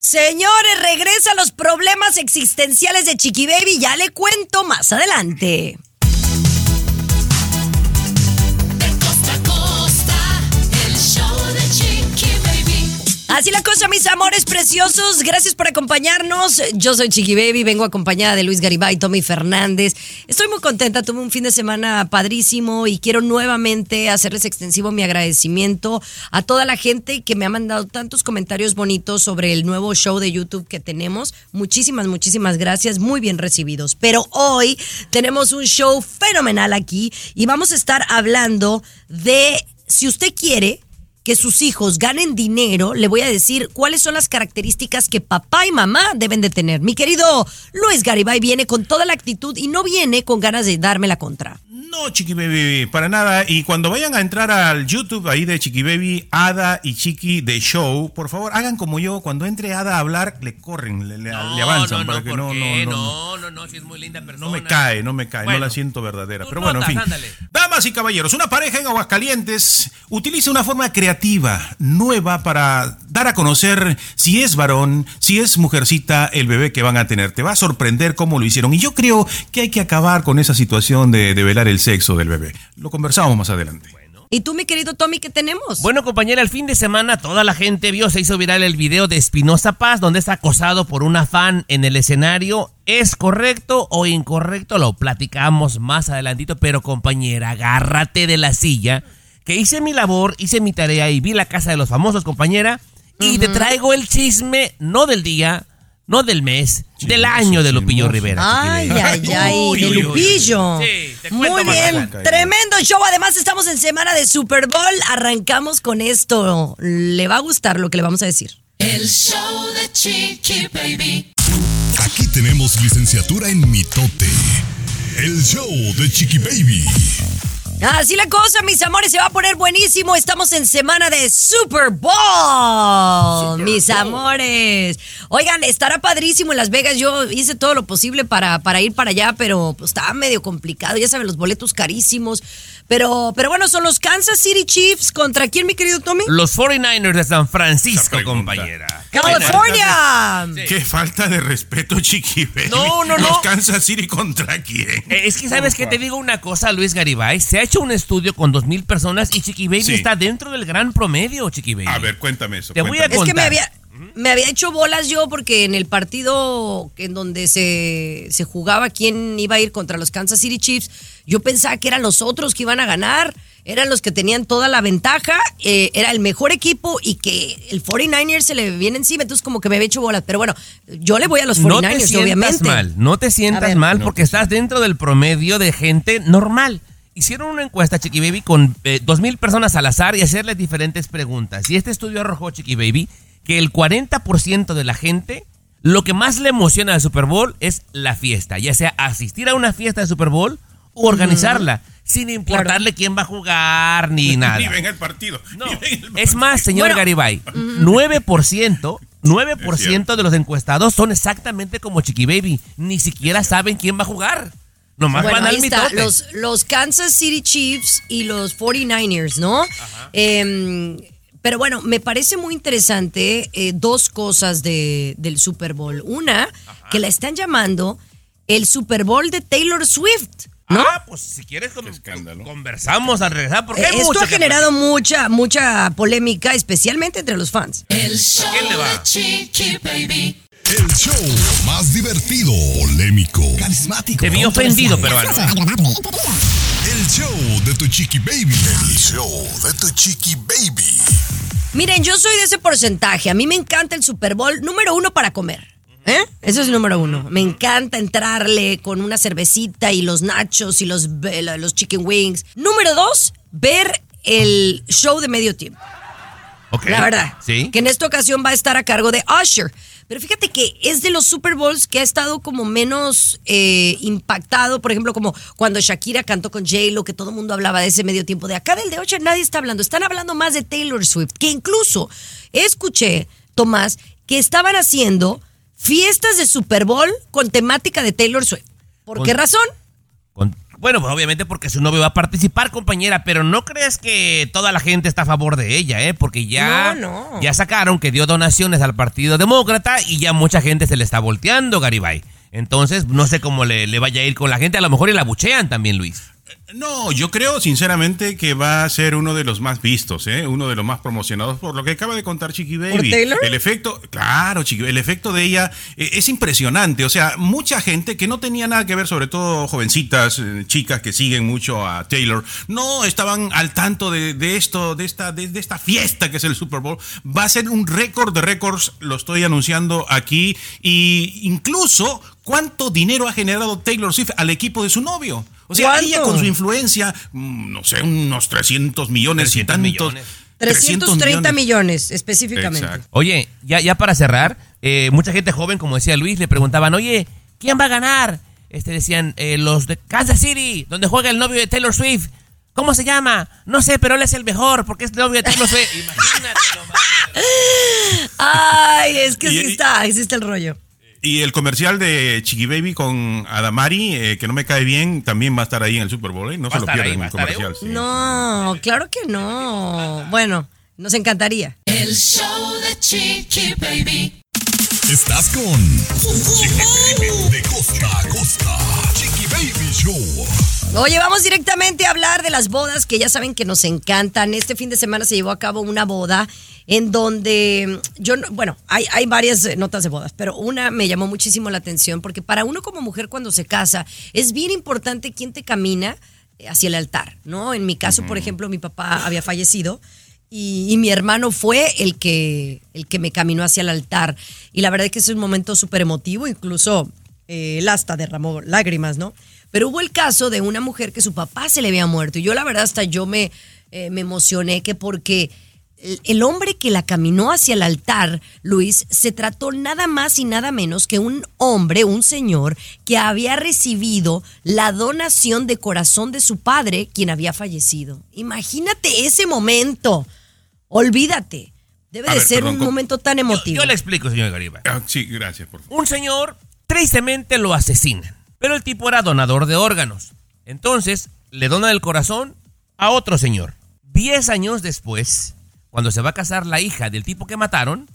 Señores, regresa a los problemas existenciales de Chiqui Baby. Ya le cuento más adelante. Así la cosa, mis amores preciosos. Gracias por acompañarnos. Yo soy Chiqui Baby, vengo acompañada de Luis Garibay, Tommy Fernández. Estoy muy contenta, tuve un fin de semana padrísimo y quiero nuevamente hacerles extensivo mi agradecimiento a toda la gente que me ha mandado tantos comentarios bonitos sobre el nuevo show de YouTube que tenemos. Muchísimas, muchísimas gracias, muy bien recibidos. Pero hoy tenemos un show fenomenal aquí y vamos a estar hablando de si usted quiere que sus hijos ganen dinero, le voy a decir cuáles son las características que papá y mamá deben de tener. Mi querido Luis Garibay viene con toda la actitud y no viene con ganas de darme la contra. No, Chiqui Baby, para nada. Y cuando vayan a entrar al YouTube ahí de Chiqui Baby, Ada y Chiqui de Show, por favor, hagan como yo. Cuando entre Ada a hablar, le corren, le, le- No, le avanzan. no, para no, que ¿por no, no, no, no, no, no, si es muy linda persona. no me cae, no me cae, no Bueno, la siento verdadera. Pero bueno, en fin. ándale. Damas y caballeros, una pareja en Aguascalientes utiliza una forma creativa, nueva, para dar a conocer si es varón, si es mujercita, el bebé que van a tener. Te va a sorprender cómo lo hicieron. Y yo creo que hay que acabar con esa situación de develar el sexo del bebé. Lo conversamos más adelante. ¿Y tú, mi querido Tommy, qué tenemos? Bueno, compañera, el fin de semana toda la gente vio, se hizo viral el video de Espinosa Paz, donde es acosado por una fan en el escenario. ¿Es correcto o incorrecto? Lo platicamos más adelantito, pero compañera, agárrate de la silla, que hice mi labor, hice mi tarea y vi la casa de los famosos, compañera, y te traigo el chisme, no del día, no del mes, del año de Lupillo chismoso. Rivera. Ay, ay, ay, Uy, de uy, uy, uy. Lupillo. Sí, te Muy bien, tremendo show. Además, estamos en semana de Super Bowl. Arrancamos con esto. Le va a gustar lo que le vamos a decir. El show de Chiqui Baby. Aquí tenemos licenciatura en mitote. El show de Chiqui Baby. Así la cosa, mis amores, se va a poner buenísimo. Estamos en semana de Super Bowl, mis amores. Oigan, estará padrísimo en Las Vegas. Yo hice todo lo posible para, para ir para allá, pero pues, estaba medio complicado. Ya saben, los boletos carísimos. Pero, pero bueno, son los Kansas City Chiefs. ¿Contra quién, mi querido Tommy? Los 49ers de San Francisco, compañera. California. Qué falta de respeto, Chiqui Baby. No, no, Los no. Kansas City contra quién. Eh, Es que sabes que te digo una cosa, Luis Garibay. Se ha hecho un estudio con dos mil personas y Chiqui Baby Sí. está dentro del gran promedio, Chiqui Baby. A ver, cuéntame eso. Te voy a cuéntame. Es que me contar. había, me había hecho bolas yo porque en el partido en donde se, se jugaba quién iba a ir contra los Kansas City Chiefs, yo pensaba que eran los otros que iban a ganar, eran los que tenían toda la ventaja, eh, era el mejor equipo y que el 49ers se le viene encima, entonces como que me había hecho bolas. Pero bueno, yo le voy a los 49ers, no te sientas obviamente. mal, no te sientas ver. mal No porque estás dentro del promedio de gente normal. Hicieron una encuesta, Chiqui Baby, con eh, dos mil personas al azar y hacerles diferentes preguntas. Y este estudio arrojó, Chiqui Baby, que el 40% de la gente lo que más le emociona al Super Bowl es la fiesta, ya sea asistir a una fiesta de Super Bowl o organizarla, sin importarle quién va a jugar ni nada. Ni ven el partido. No, ni ven el es más, señor Bueno. Garibay, 9%, 9% de los encuestados son exactamente como Chiqui Baby. Ni siquiera saben quién va a jugar. Nomás Bueno, van al mitote. los, los Kansas City Chiefs y los 49ers, ¿no? Em, pero bueno, me parece muy interesante eh, dos cosas de, del Super Bowl. Una, que la están llamando el Super Bowl de Taylor Swift, ¿no? Ah, pues si quieres con- escándalo. conversamos al regresar porque Eh, hay Esto ha que generado mucha, mucha polémica, especialmente entre los fans. El show quién le va? de Chiqui Baby. El show más divertido, polémico, carismático. Te vi ofendido, pero bueno. El show de tu Chiqui Baby. El show de tu Chiqui Baby. Miren, yo soy de ese porcentaje. A mí me encanta el Super Bowl, número uno para comer. ¿Eh? Eso es el número uno. Me encanta entrarle con una cervecita y los nachos y los, los chicken wings. Número dos, ver el show de medio tiempo. Ok. La verdad. Sí. Que en esta ocasión va a estar a cargo de Usher. Pero fíjate que es de los Super Bowls que ha estado como menos eh, impactado. Por ejemplo, como cuando Shakira cantó con J-Lo, que todo el mundo hablaba de ese medio tiempo. De acá del de Usher nadie está hablando. Están hablando más de Taylor Swift. Que incluso escuché, Tomás, que estaban haciendo fiestas de Super Bowl con temática de Taylor Swift. ¿Por Con- qué razón? Con- Bueno, pues obviamente porque su novio va a participar, compañera, pero no crees que toda la gente está a favor de ella, ¿eh? Porque ya, No, no. ya sacaron que dio donaciones al Partido Demócrata y ya mucha gente se le está volteando, Garibay. Entonces, no sé cómo le, le vaya a ir con la gente, a lo mejor y la buchean también, Luis. No, yo creo sinceramente que va a ser uno de los más vistos, ¿eh? uno de los más promocionados por lo que acaba de contar Chiqui Baby. Taylor? El efecto, claro, Chiqui, el efecto de ella eh, es impresionante. O sea, mucha gente que no tenía nada que ver, sobre todo jovencitas, eh, chicas que siguen mucho a Taylor, no estaban al tanto de, de esto, de esta, de, de esta fiesta que es el Super Bowl. Va a ser un récord de récords, lo estoy anunciando aquí, y incluso cuánto dinero ha generado Taylor Swift al equipo de su novio. O sea, ¿Cuánto? ella con su influencia, mm, no sé, unos 300 millones 300 y tantos. millones. 330 millones, específicamente. Exacto. Oye, ya, ya para cerrar, eh, mucha gente joven, como decía Luis, le preguntaban, oye, ¿quién va a ganar? Este decían, eh, los de Kansas City, donde juega el novio de Taylor Swift. ¿Cómo se llama? No sé, pero él es el mejor porque es el novio de Taylor Swift. Imagínate nomás. Ay, es que sí está, existe el rollo. Y el comercial de Chiqui Baby con Adamari, eh, que no me cae bien, también va a estar ahí en el Super Bowl. ¿eh? No Va se lo pierdan el comercial. sí. No, claro que no. Bueno, nos encantaría. El show de Chiqui Baby. Estás con Chiqui Baby de costa Oye, vamos directamente a hablar de las bodas que ya saben que nos encantan. Este fin de semana se llevó a cabo una boda en donde mm, yo, no- bueno, hay, hay varias eh, notas de bodas, pero una me llamó muchísimo la atención porque para uno como mujer cuando se casa es bien importante quién te camina eh, hacia el altar, ¿no? En mi caso, por ejemplo, mi papá había fallecido y, y mi hermano fue el que, el que me caminó hacia el altar. Y la verdad es que es un momento súper emotivo, incluso eh, él hasta derramó lágrimas, ¿no? Pero hubo el caso de una mujer que su papá se le había muerto. Y yo la verdad hasta yo me, eh, me emocioné que porque el, el hombre que la caminó hacia el altar, Luis, se trató nada más y nada menos que un hombre, un señor, que había recibido la donación de corazón de su padre, quien había fallecido. Imagínate ese momento. Olvídate. Debe A de ver, ser perdón, un ¿cómo? momento tan emotivo. yo le explico, señor Garibay. Ah, sí, gracias, por favor. Un señor, tristemente lo asesinan, pero el tipo era donador de órganos. Entonces, le dona el corazón a otro señor. Diez años después, cuando se va a casar la hija del tipo que mataron,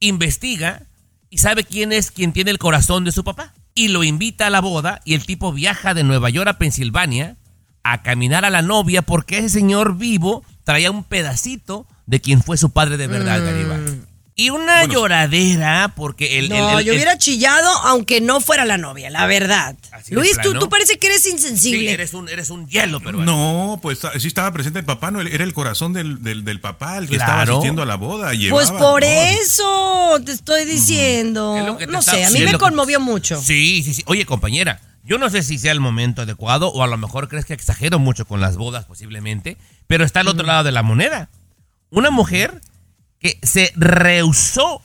investiga y sabe quién es quien tiene el corazón de su papá. Y lo invita a la boda y el tipo viaja de Nueva York a Pensilvania a caminar a la novia porque ese señor vivo traía un pedacito de quien fue su padre de verdad, Garibay. Y una Bueno, lloradera porque el... No, el- el- yo el- hubiera chillado aunque no fuera la novia, la verdad. Luis, tú, tú parece que eres Sí, insensible. eres un, eres un hielo, pero No, pues sí estaba presente el papá, no, era el corazón del, del, del papá el que estaba asistiendo a la boda. pues llevaba- por no, eso te estoy diciendo. Es te No está- sé, a sí, mí me que- conmovió mucho. Sí, sí, sí. Oye, compañera, yo no sé si sea el momento adecuado o a lo mejor crees que exagero mucho con las bodas posiblemente, pero está al otro lado de la moneda. Una mujer que se rehusó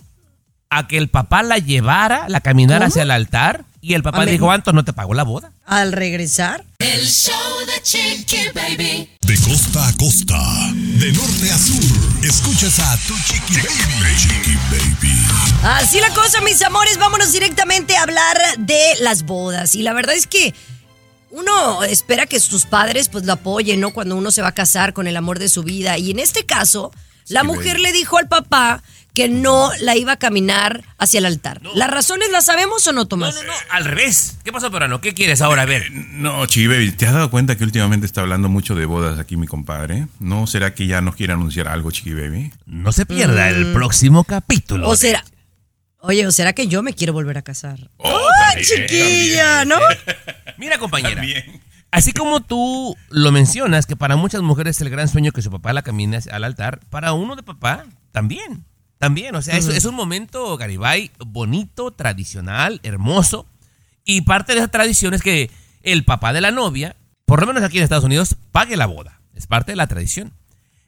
a que el papá la llevara, la caminara ¿Cómo? hacia el altar y el papá dijo, Anto, no te pagó la boda. Al regresar, El show de Chiqui Baby. De costa a costa. De norte a sur. Escuchas a tu Chiqui Baby. Chiqui Baby. así la cosa, mis amores, vámonos directamente a hablar de las bodas. Y la verdad es que uno espera que sus padres pues lo apoyen, ¿no? Cuando uno se va a casar con el amor de su vida. Y en este caso, la mujer le dijo al papá que no la iba a caminar hacia el altar. ¿Las razones las sabemos o no, No, Tomás? no, no, al revés. ¿Qué pasó, Perano? ¿Qué quieres ahora? A ver. No, Chiqui Baby, ¿te has dado cuenta que últimamente está hablando mucho de bodas aquí mi compadre? ¿No será que ya nos quiere anunciar algo, Chiqui Baby? No se pierda el próximo capítulo. Mm. O será. Oye, ¿o será que yo me quiero volver a casar? Oh, ¡Ay, chiquilla! ¿No? Mira, compañera. También. Así como tú lo mencionas, que para muchas mujeres es el gran sueño que su papá la camine al altar, para uno de papá también. También, o sea, es, es un momento, Garibay, bonito, tradicional, hermoso. Y parte de esa tradición es que el papá de la novia, por lo menos aquí en Estados Unidos, pague la boda. Es parte de la tradición.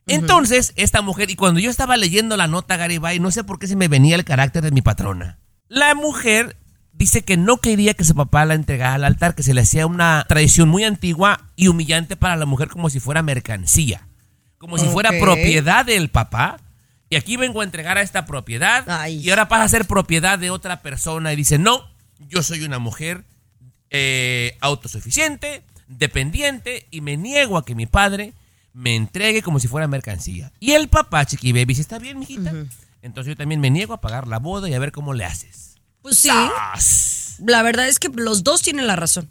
Entonces, esta mujer, y cuando yo estaba leyendo la nota, Garibay, no sé por qué se me venía el carácter de mi patrona. La mujer dice que no quería que su papá la entregara al altar, que se le hacía una tradición muy antigua y humillante para la mujer como si fuera mercancía, como si fuera propiedad del papá. Y aquí vengo a entregar a esta propiedad Ay. y ahora pasa a ser propiedad de otra persona y dice, no, yo soy una mujer eh, autosuficiente, dependiente y me niego a que mi padre me entregue como si fuera mercancía. Y el papá, Chiqui Baby, dice, está bien, mijita. Entonces yo también me niego a pagar la boda y a ver cómo le haces. Pues sí. ¡Sas! La verdad es que los dos tienen la razón.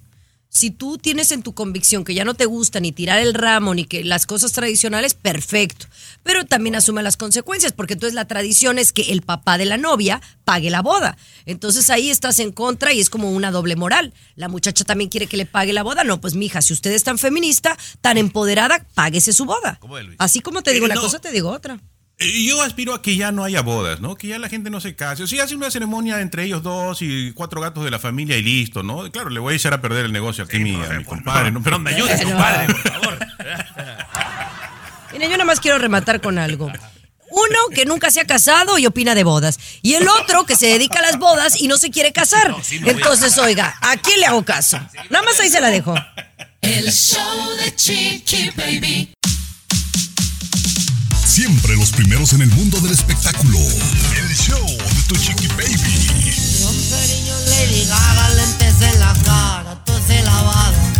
Si tú tienes en tu convicción que ya no te gusta ni tirar el ramo ni que las cosas tradicionales, perfecto. Pero también asume las consecuencias, porque entonces la tradición es que el papá de la novia pague la boda. Entonces ahí estás en contra y es como una doble moral. La muchacha también quiere que le pague la boda. No, pues mija, si usted es tan feminista, tan empoderada, páguese su boda. Así como te digo Eh, una cosa, te digo otra. Yo aspiro a que ya no haya bodas, ¿no? Que ya la gente no se case. O sea, hace una ceremonia entre ellos dos y cuatro gatos de la familia y listo, ¿no? Claro, le voy a echar a perder el negocio aquí a mi, a mi compadre, ¿no? Pero me ayudes, compadre, por favor. Mira, yo nada más quiero rematar con algo. Uno que nunca se ha casado y opina de bodas. Y el otro que se dedica a las bodas y no se quiere casar. sí, no voy a- Entonces, oiga, ¿a quién le hago caso? Nada más ahí se la dejo. El show de Chiqui Baby. Siempre los primeros en el mundo del espectáculo. El show de tu chiqui baby. Cariño Lady Gaga, lentes en la cara, tose lavada,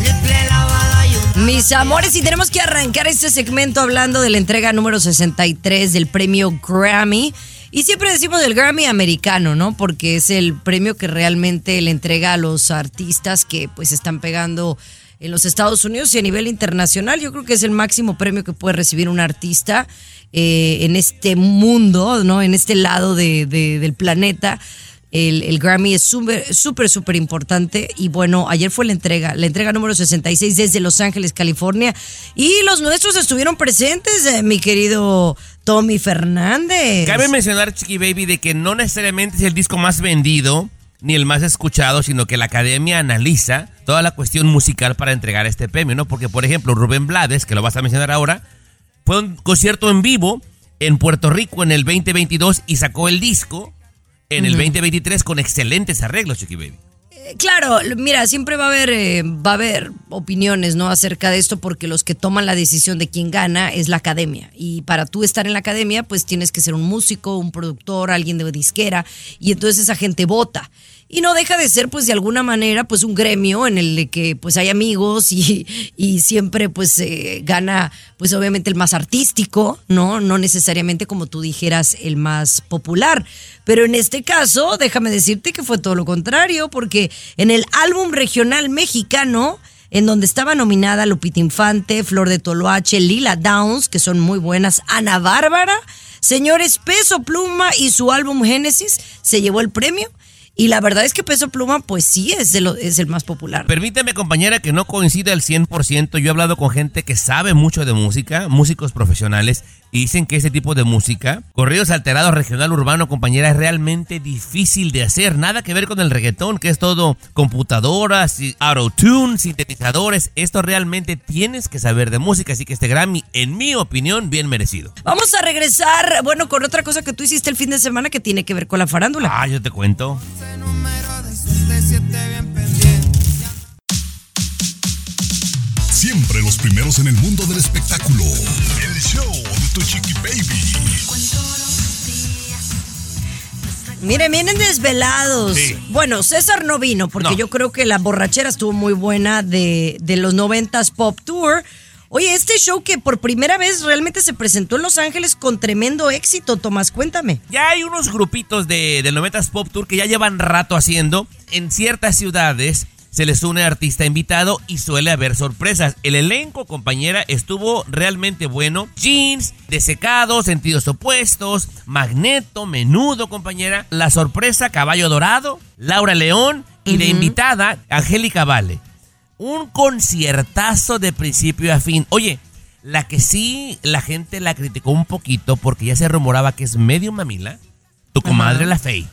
triple lavada y un Mis amores, y tenemos que arrancar este segmento hablando de la entrega número 63 del premio Grammy. Y siempre decimos del Grammy americano, ¿no? Porque es el premio que realmente le entrega a los artistas que pues están pegando en los Estados Unidos y a nivel internacional. Yo creo que es el máximo premio que puede recibir un artista eh, en este mundo, ¿no? En este lado de- de- del planeta. El, Grammy es súper, súper, súper importante. Y bueno, ayer fue la entrega, la entrega número 66 desde Los Ángeles, California. Y los nuestros estuvieron presentes, eh, mi querido Tommy Fernández. Cabe mencionar, Chiqui Baby, de que no necesariamente es el disco más vendido ni el más escuchado, sino que la academia analiza toda la cuestión musical para entregar este premio, ¿no? Porque, por ejemplo, Rubén Blades, que lo vas a mencionar ahora, fue a un concierto en vivo en Puerto Rico en el 2022 y sacó el disco en el 2023 con excelentes arreglos, Chiqui Baby. Eh, Claro, mira, siempre va a haber eh, va a haber opiniones, ¿no? acerca de esto porque los que toman la decisión de quién gana es la academia y para tú estar en la academia pues tienes que ser un músico, un productor, alguien de disquera y entonces esa gente vota. Y no deja de ser pues de alguna manera pues un gremio en el que pues hay amigos y, y siempre pues gana pues obviamente el más artístico, ¿no? No necesariamente como tú dijeras el más popular. Pero en este caso, déjame decirte que fue todo lo contrario, porque en el álbum regional mexicano, en donde estaba nominada Lupita Infante, Flor de Toloache, Lila Downs, que son muy buenas, Ana Bárbara, señores Peso Pluma y su álbum Génesis se llevó el premio. Y la verdad es que Peso Pluma, pues sí, es, de lo- es el más popular. Permíteme, compañera, que no coincida al 100%. Yo he hablado con gente que sabe mucho de música, músicos profesionales, y dicen que ese tipo de música, corridos alterados, regional, urbano, compañera, es realmente difícil de hacer. Nada que ver con el reggaetón, que es todo computadoras, auto-tune, sintetizadores. Esto realmente tienes que saber de música, así que este Grammy, en mi opinión, bien merecido. Vamos a regresar, bueno, con otra cosa que tú hiciste el fin de semana que tiene que ver con la farándula. Ah, yo te cuento. Siempre los primeros en el mundo del espectáculo. El show de tu chiqui baby. Miren, vienen desvelados. Sí. Bueno, César no vino porque No. yo creo que la borrachera estuvo muy buena de, de los 90s Pop Tour. Oye, este show que por primera vez realmente se presentó en Los Ángeles con tremendo éxito, Tomás, cuéntame. Ya hay unos grupitos de, del 90s Pop Tour que ya llevan rato haciendo. En ciertas ciudades se les une artista invitado y suele haber sorpresas. El elenco, compañera, estuvo realmente bueno. Jeans, Desecados, Sentidos Opuestos, Magneto, Menudo, compañera. La sorpresa, Caballo Dorado, Laura León y de invitada, Angélica Vale. Un conciertazo de principio a fin. Oye, la que sí la gente la criticó un poquito porque ya se rumoraba que es medio mamila, tu comadre la Fey.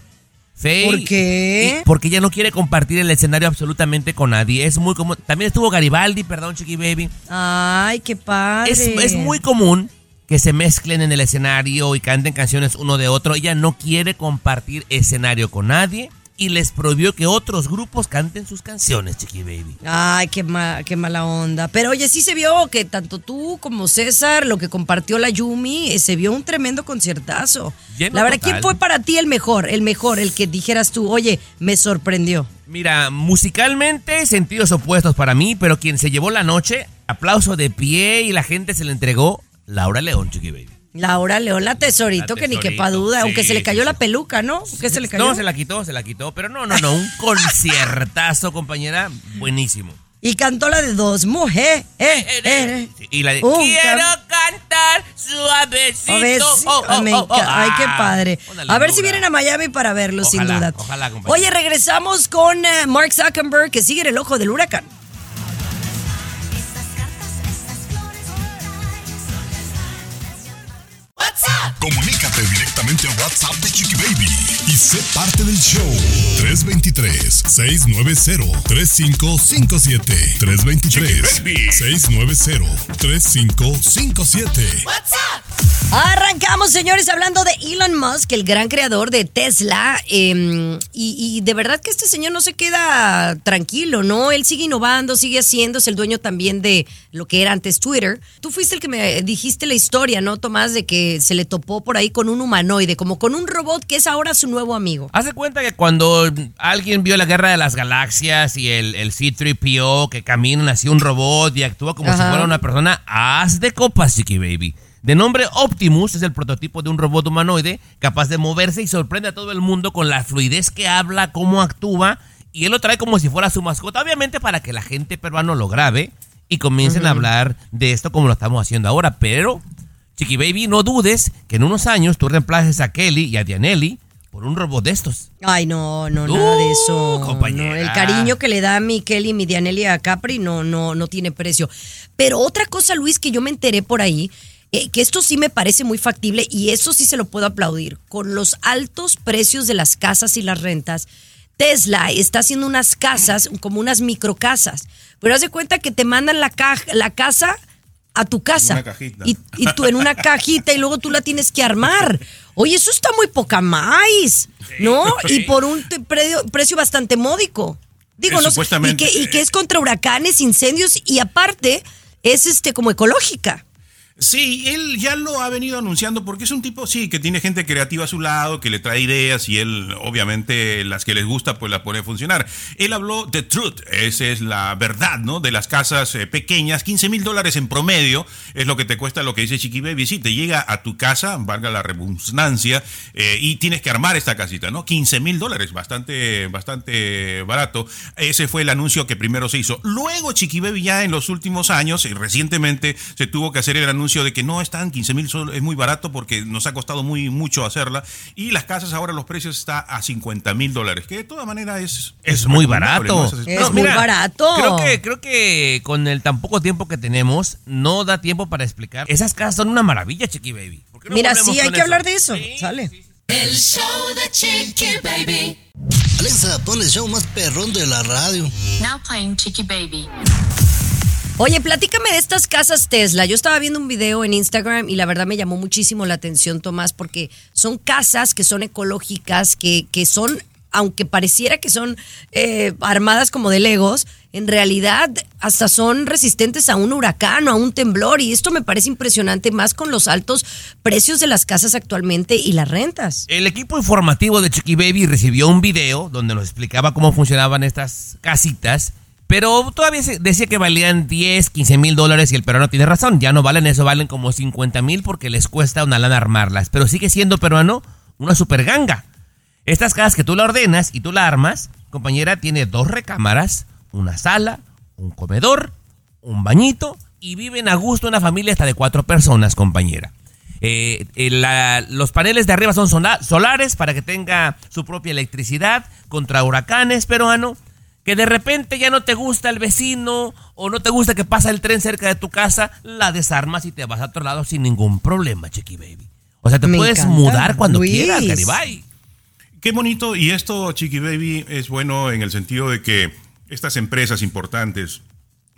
Fey. ¿Por qué? Porque ella no quiere compartir el escenario absolutamente con nadie. Es muy común. También estuvo Garibaldi, perdón, Chiqui Baby. Ay, qué padre. Es, es muy común que se mezclen en el escenario y canten canciones uno de otro. Ella no quiere compartir escenario con nadie. Y les prohibió que otros grupos canten sus canciones, Chiqui Baby. Ay, qué, ma- qué mala onda. Pero oye, sí se vio que tanto tú como César, lo que compartió la Yumi, eh, se vio un tremendo conciertazo. Lleno la verdad, total. ¿quién fue para ti el mejor? El mejor, el que dijeras tú, oye, me sorprendió. Mira, musicalmente sentidos opuestos para mí, pero quien se llevó la noche, aplauso de pie y la gente se le entregó, Laura León, Chiqui Baby. Laura León, la tesorito, La que ni Tesorito, quepa duda, sí, aunque se le cayó sí, la peluca, ¿no? ¿Qué se le cayó? No, se la quitó, se la quitó, pero no, no, no, un conciertazo, compañera, buenísimo. Y cantó la de dos mujeres. Eh, eh, Sí, Y la de Un Quiero cantar suavecito. Oh, oh, oh, oh. Ay, qué Ah, padre. A ver si vienen a Miami para verlo, sin duda. ojalá, compañero. Oye, regresamos con eh, Mark Zuckerberg, que sigue en el ojo del huracán. What's up? Comunícate directamente a WhatsApp de Chiqui Baby y sé parte del show. 323-690-3557. 323-690-3557. What's up? Arrancamos, señores, hablando de Elon Musk, el gran creador de Tesla. eh, y, y de verdad que este señor no se queda tranquilo, ¿no? Él sigue innovando, sigue haciendo, es el dueño también de lo que era antes Twitter. Tú fuiste el que me dijiste la historia, ¿no, Tomás? De que se le topó por ahí con un humanoide, como con un robot que es ahora su nuevo amigo. Hace cuenta que cuando alguien vio la guerra de las galaxias y el, el C-3PO que caminan así un robot y actúa como si fuera una persona, haz de copas, Chiqui Baby. De nombre Optimus, es el prototipo de un robot humanoide capaz de moverse y sorprende a todo el mundo con la fluidez que habla, cómo actúa, y él lo trae como si fuera su mascota, obviamente para que la gente peruano lo grabe y comiencen a hablar de esto como lo estamos haciendo ahora, pero Chiqui Baby, no dudes que en unos años tú reemplaces a Kelly y a Dianelli por un robot de estos. Ay, no, no, nada de eso. Compañera. No, el cariño que le da a mi Kelly, mi Dianelli a Capri no, no, no tiene precio. Pero otra cosa, Luis, que yo me enteré por ahí, eh, que esto sí me parece muy factible y eso sí se lo puedo aplaudir. Con los altos precios de las casas y las rentas, Tesla está haciendo unas casas, como unas microcasas. Pero haz de cuenta que te mandan la, caja, la casa a tu casa. Una cajita. Y, y tú en una cajita y luego tú la tienes que armar. Oye, eso está muy poca más, ¿no? Y por un predio- precio bastante módico. Digo, Eh, no y que, y que es contra huracanes, incendios y aparte es este como ecológica. Sí, él ya lo ha venido anunciando porque es un tipo, sí, que tiene gente creativa a su lado, que le trae ideas y él, obviamente, las que les gusta, pues las pone a funcionar. Él habló de Truth, esa es la verdad, ¿no? De las casas eh, pequeñas, 15 mil dólares en promedio es lo que te cuesta lo que dice Chiqui Baby. Sí, te llega a tu casa, valga la redundancia, eh, y tienes que armar esta casita, ¿no? 15 mil dólares, bastante, bastante barato. Ese fue el anuncio que primero se hizo. Luego Chiqui Baby ya en los últimos años, y recientemente, se tuvo que hacer el anuncio de que no están 15 mil, es muy barato porque nos ha costado muy mucho hacerla. Y las casas ahora los precios está a 50 mil dólares, que de todas maneras es... Es muy recomendable, barato. ¿no? Es muy barato. Creo que, creo que con el tan poco tiempo que tenemos, no da tiempo para explicar. Esas casas son una maravilla, Chiqui Baby. ¿Por qué no Mira, sí, hay que hablar de eso. Sí, Sale. sí, sí. El show de Chiqui Baby. Alexa, pon el show más perrón de la radio. Now playing Chicky Baby. Oye, platícame de estas casas Tesla. Yo estaba viendo un video en Instagram y la verdad me llamó muchísimo la atención, Tomás, porque son casas que son ecológicas, que, que son, aunque pareciera que son eh, armadas como de legos, en realidad hasta son resistentes a un huracán o a un temblor. Y esto me parece impresionante, más con los altos precios de las casas actualmente y las rentas. El equipo informativo de Chiqui Baby recibió un video donde nos explicaba cómo funcionaban estas casitas, pero todavía decía que valían 10, 15 mil dólares y el peruano tiene razón, ya no valen eso, valen como 50 mil porque les cuesta una lana armarlas, pero sigue siendo peruano una super ganga. Estas casas que tú la ordenas y tú la armas, compañera, tiene dos recámaras, una sala, un comedor, un bañito y viven a gusto una familia hasta de cuatro personas, compañera. Eh, eh, los paneles de arriba son sola- solares para que tenga su propia electricidad contra huracanes, peruano. Que de repente ya no te gusta el vecino o no te gusta que pasa el tren cerca de tu casa, la desarmas y te vas a otro lado sin ningún problema, Chiqui Baby. O sea, te Me puedes encanta, mudar cuando Luis. quieras, Garibay. Qué bonito, y esto, Chiqui Baby, es bueno en el sentido de que estas empresas importantes,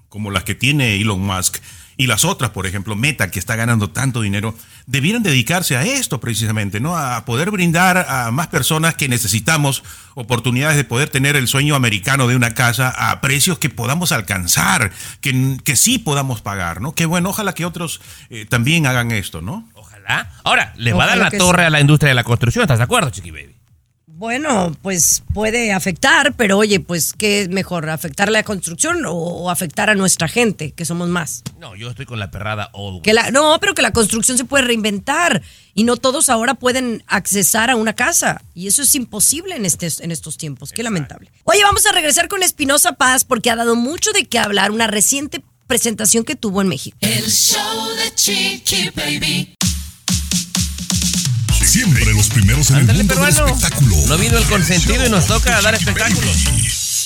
como las que tiene Elon Musk, y las otras, por ejemplo, Meta, que está ganando tanto dinero, debieran dedicarse a esto precisamente, ¿no? A poder brindar a más personas que necesitamos oportunidades de poder tener el sueño americano de una casa a precios que podamos alcanzar, que, que sí podamos pagar, ¿no? Que bueno, ojalá que otros eh, también hagan esto, ¿no? Ojalá. Ahora, le va a dar la torre sí. a la industria de la construcción, ¿estás de acuerdo, Chiqui Baby? Bueno, pues puede afectar, pero oye, pues ¿qué es mejor? ¿Afectar la construcción o, o afectar a nuestra gente, que somos más? No, yo estoy con la perrada old. Que la, no, pero que la construcción se puede reinventar y no todos ahora pueden accesar a una casa. Y eso es imposible en, este, en estos tiempos. Qué lamentable. Oye, vamos a regresar con Espinosa Paz porque ha dado mucho de qué hablar una reciente presentación que tuvo en México. El show de Chiqui Baby. Siempre los primeros en el Ándale, del peruano. espectáculo. No vino el consentido y nos toca dar espectáculos.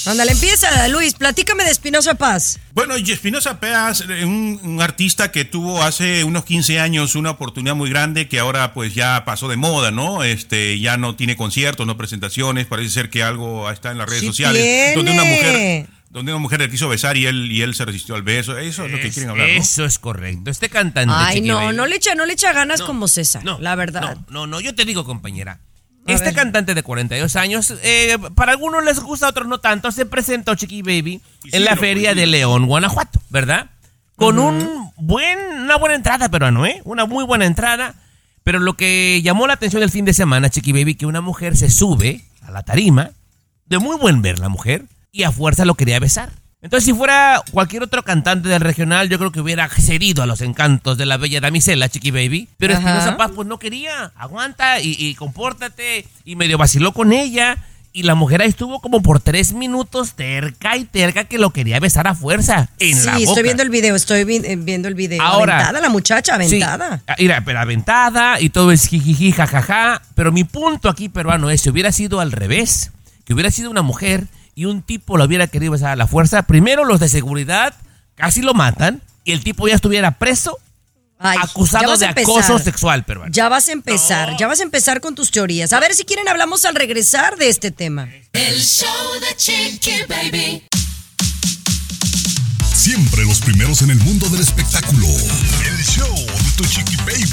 Ándale, empieza, Luis. Platícame de Espinosa Paz. Bueno, Espinosa Peas, eh, un, un artista que tuvo hace unos 15 años una oportunidad muy grande que ahora pues ya pasó de moda, ¿no? Este, ya no tiene conciertos, no presentaciones, parece ser que algo está en las redes Sí sociales tiene. donde una mujer donde una mujer le quiso besar y él y él se resistió al beso. Eso es lo que quieren hablar, ¿no? Eso es correcto. Este cantante. Ay, no, Baby- no le echa, no le echa ganas No, como César, no, la verdad. No, no, no, yo te digo, compañera. A este ver. cantante de 42 años, eh, para algunos les gusta, a otros no tanto, se presentó Chiqui Baby en la feria de. León, Guanajuato, ¿verdad? Con un buen, una buena entrada peruano, ¿eh? Una muy buena entrada. Pero lo que llamó la atención el fin de semana, Chiqui Baby, que una mujer se sube a la tarima, de muy buen ver la mujer, y a fuerza lo quería besar. Entonces, si fuera cualquier otro cantante del regional, yo creo que hubiera cedido a los encantos de la bella damisela, Chiqui Baby. Pero. Espinosa Paz, pues no quería. Aguanta y, y compórtate. Y medio vaciló con ella. Y la mujer ahí estuvo como por tres minutos terca y terca que lo quería besar a fuerza. En sí, la boca. estoy viendo el video, estoy vi- eh, viendo el video. Ahora- aventada la muchacha, aventada. Sí, ah, mira, pero aventada y todo es jijiji, jajaja. Pero mi punto aquí, peruano, es si hubiera sido al revés, que hubiera sido una mujer y un tipo lo hubiera querido besar a la fuerza, primero los de seguridad casi lo matan y el tipo ya estuviera preso, Ay, acusado de empezar. acoso sexual, peruano. Ya vas a empezar, ya vas a empezar con tus teorías. A ver si quieren hablamos al regresar de este tema. El show de Chiqui Baby. Siempre los primeros en el mundo del espectáculo. El show de tu chiqui baby.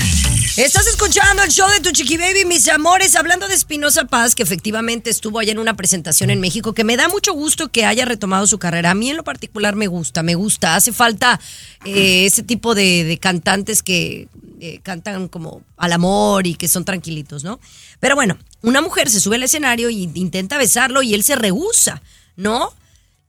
Estás escuchando el show de tu chiqui baby, mis amores, hablando de Espinosa Paz, que efectivamente estuvo allá en una presentación en México, que me da mucho gusto que haya retomado su carrera. A mí en lo particular me gusta, me gusta. Hace falta eh, ese tipo de, cantantes que eh, cantan como al amor y que son tranquilitos, ¿no? Pero bueno, una mujer se sube al escenario y intenta besarlo y él se rehúsa, ¿no?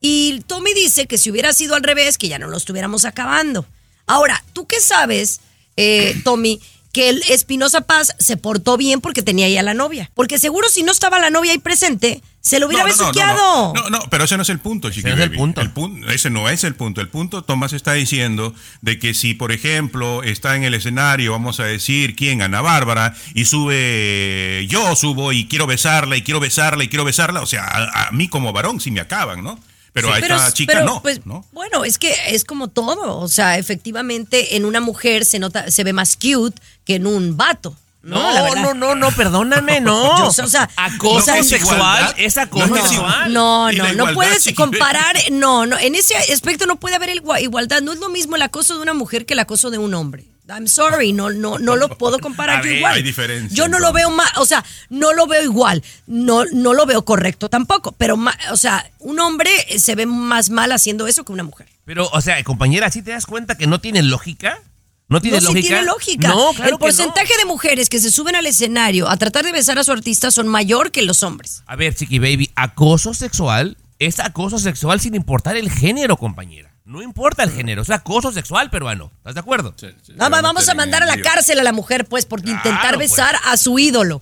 Y Tommy dice que si hubiera sido al revés, que ya no lo estuviéramos acabando. Ahora, ¿tú qué sabes, eh, Tommy, que el Espinosa Paz se portó bien porque tenía ahí a la novia? Porque seguro si no estaba la novia ahí presente, se lo hubiera No, no, no, besuqueado. No, no, no, pero ese no es el punto, Chiqui Ese no es el punto. pun- ese no es el punto. El punto, Tomás está diciendo de que si, por ejemplo, está en el escenario, vamos a decir, ¿quién? Ana Bárbara, y sube, yo subo y quiero besarla, y quiero besarla, y quiero besarla, o sea, a, a mí como varón sí me acaban, ¿no? Pero a esta chica pero, no, pues, ¿no? Bueno, es que es como todo. O sea, efectivamente, en una mujer se nota, se ve más cute que en un vato. No, No, no, no, no, perdóname, no. Yo, o sea, acoso o sea, es sexual es acoso No, no, sexual. No, no, no puedes comparar, no, no, en ese aspecto no puede haber igua- igualdad, no es lo mismo el acoso de una mujer que el acoso de un hombre. I'm sorry, no, no, no lo puedo comparar yo ver, igual. hay diferencia, Yo no lo veo más, o sea, no lo veo igual, no, no lo veo correcto tampoco, pero, o sea, un hombre se ve más mal haciendo eso que una mujer. Pero, o sea, compañera, ¿sí te das cuenta que no tiene lógica? ¿No tiene no, sí lógica? tiene lógica. No, claro el porcentaje de mujeres que se suben al escenario a tratar de besar a su artista son mayor que los hombres. A ver, Chiqui Baby, acoso sexual es acoso sexual sin importar el género, compañera. No importa el género, es acoso sexual peruano. ¿Estás de acuerdo? Sí, Nada más vamos a mandar a la cárcel a la mujer, pues, por intentar pues. besar a su ídolo.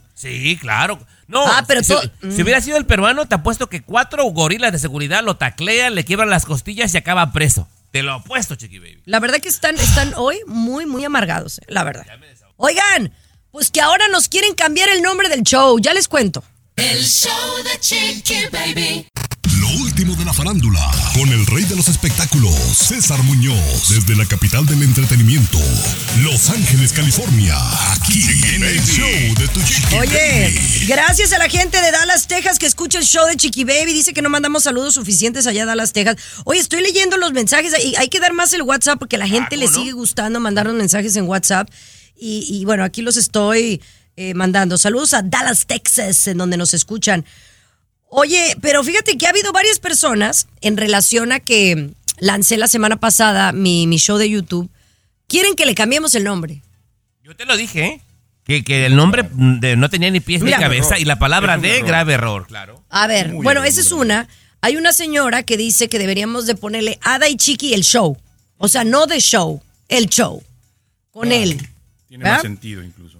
claro. No, Ah, pero si hubiera sido el peruano, te apuesto que cuatro gorilas de seguridad lo taclean, le quiebran las costillas y acaba preso. Te lo apuesto, Chiqui Baby. La verdad que están, están hoy muy, muy amargados, eh, la verdad. Oigan, pues que ahora nos quieren cambiar el nombre del show, ya les cuento. El show de Chiqui Baby. Lo último de la farándula, con el rey de los espectáculos, César Muñoz, desde la capital del entretenimiento, Los Ángeles, California, aquí en el show de tu chiqui Oye, baby. gracias a la gente de Dallas, Texas que escucha el show de Chiqui Baby. Dice que no mandamos saludos suficientes allá a Dallas, Texas. Oye, estoy leyendo los mensajes y hay que dar más el WhatsApp porque a la gente le sigue gustando mandarnos mensajes en WhatsApp. Y, y bueno, aquí los estoy eh, mandando. Saludos a Dallas, Texas, en donde nos escuchan. Oye, pero fíjate que ha habido varias personas en relación a que lancé la semana pasada mi, mi show de YouTube. Quieren que le cambiemos el nombre. Yo te lo dije, ¿eh? Que, que el nombre de- no tenía ni pies Mira. ni cabeza y la palabra de error. grave error, claro. A ver, Muy bueno, esa es una. Hay una señora que dice que deberíamos de ponerle Ada y Chiqui el show. O sea, no de show, el show. Con él. Tiene ¿verdad? más sentido incluso.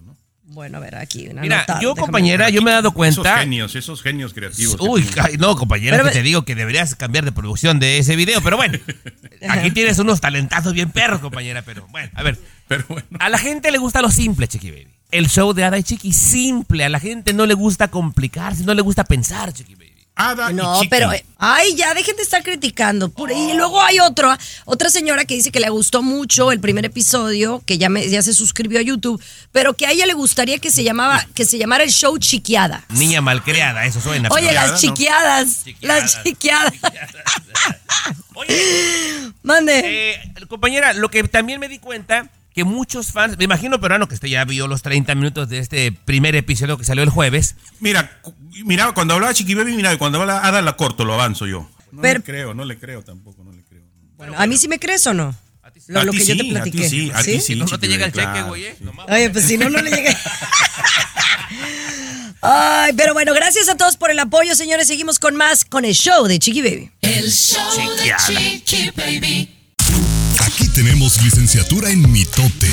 Bueno, a ver, aquí. Mira, anotado, yo, déjame- compañera, yo me he dado Esos cuenta. genios, esos genios creativos. Uy, ay, no, compañera, Pero que te digo que deberías cambiar de producción de ese video, pero bueno. Aquí tienes unos talentazos bien perros, compañera, pero bueno, a ver. Pero bueno. A la gente le gusta lo simple, Chiqui Baby. El show de Ada y Chiqui, simple. A la gente no le gusta complicarse, no le gusta pensar, Chiqui Baby. Ada No, pero, eh, ay, ya, dejen de estar criticando. Por- Y luego hay otro, otra señora que dice que le gustó mucho el primer episodio, que ya, me- ya se suscribió a YouTube, pero que a ella le gustaría que se, llamaba, que se llamara el show Chiquiada. Niña malcriada, eso suena. Oye, las ¿no? chiquiadas, Chiquiadas. las chiquiadas. Oye, Mande. Eh, compañera, lo que también me di cuenta que muchos fans, me imagino peruano que usted ya vio los 30 minutos de este primer episodio que salió el jueves. Mira, mira, cuando hablaba Chiqui Baby, mira, cuando habla Ada la corto, lo avanzo yo. No Pero- le creo, no le creo tampoco, no le creo. Bueno, ¿A mí sí me crees o no? Lo, A lo ti que yo te sí, a ti platiqué. sí, a ti sí. no, no te llega el cheque, güey. eh, sí. Oye, pues si no, no le llega. Ay, pero bueno, gracias a todos por el apoyo, señores. Seguimos con más con el show de Chiqui Baby. El show de Chiquiada. Chiqui Baby. Aquí tenemos licenciatura en mitote.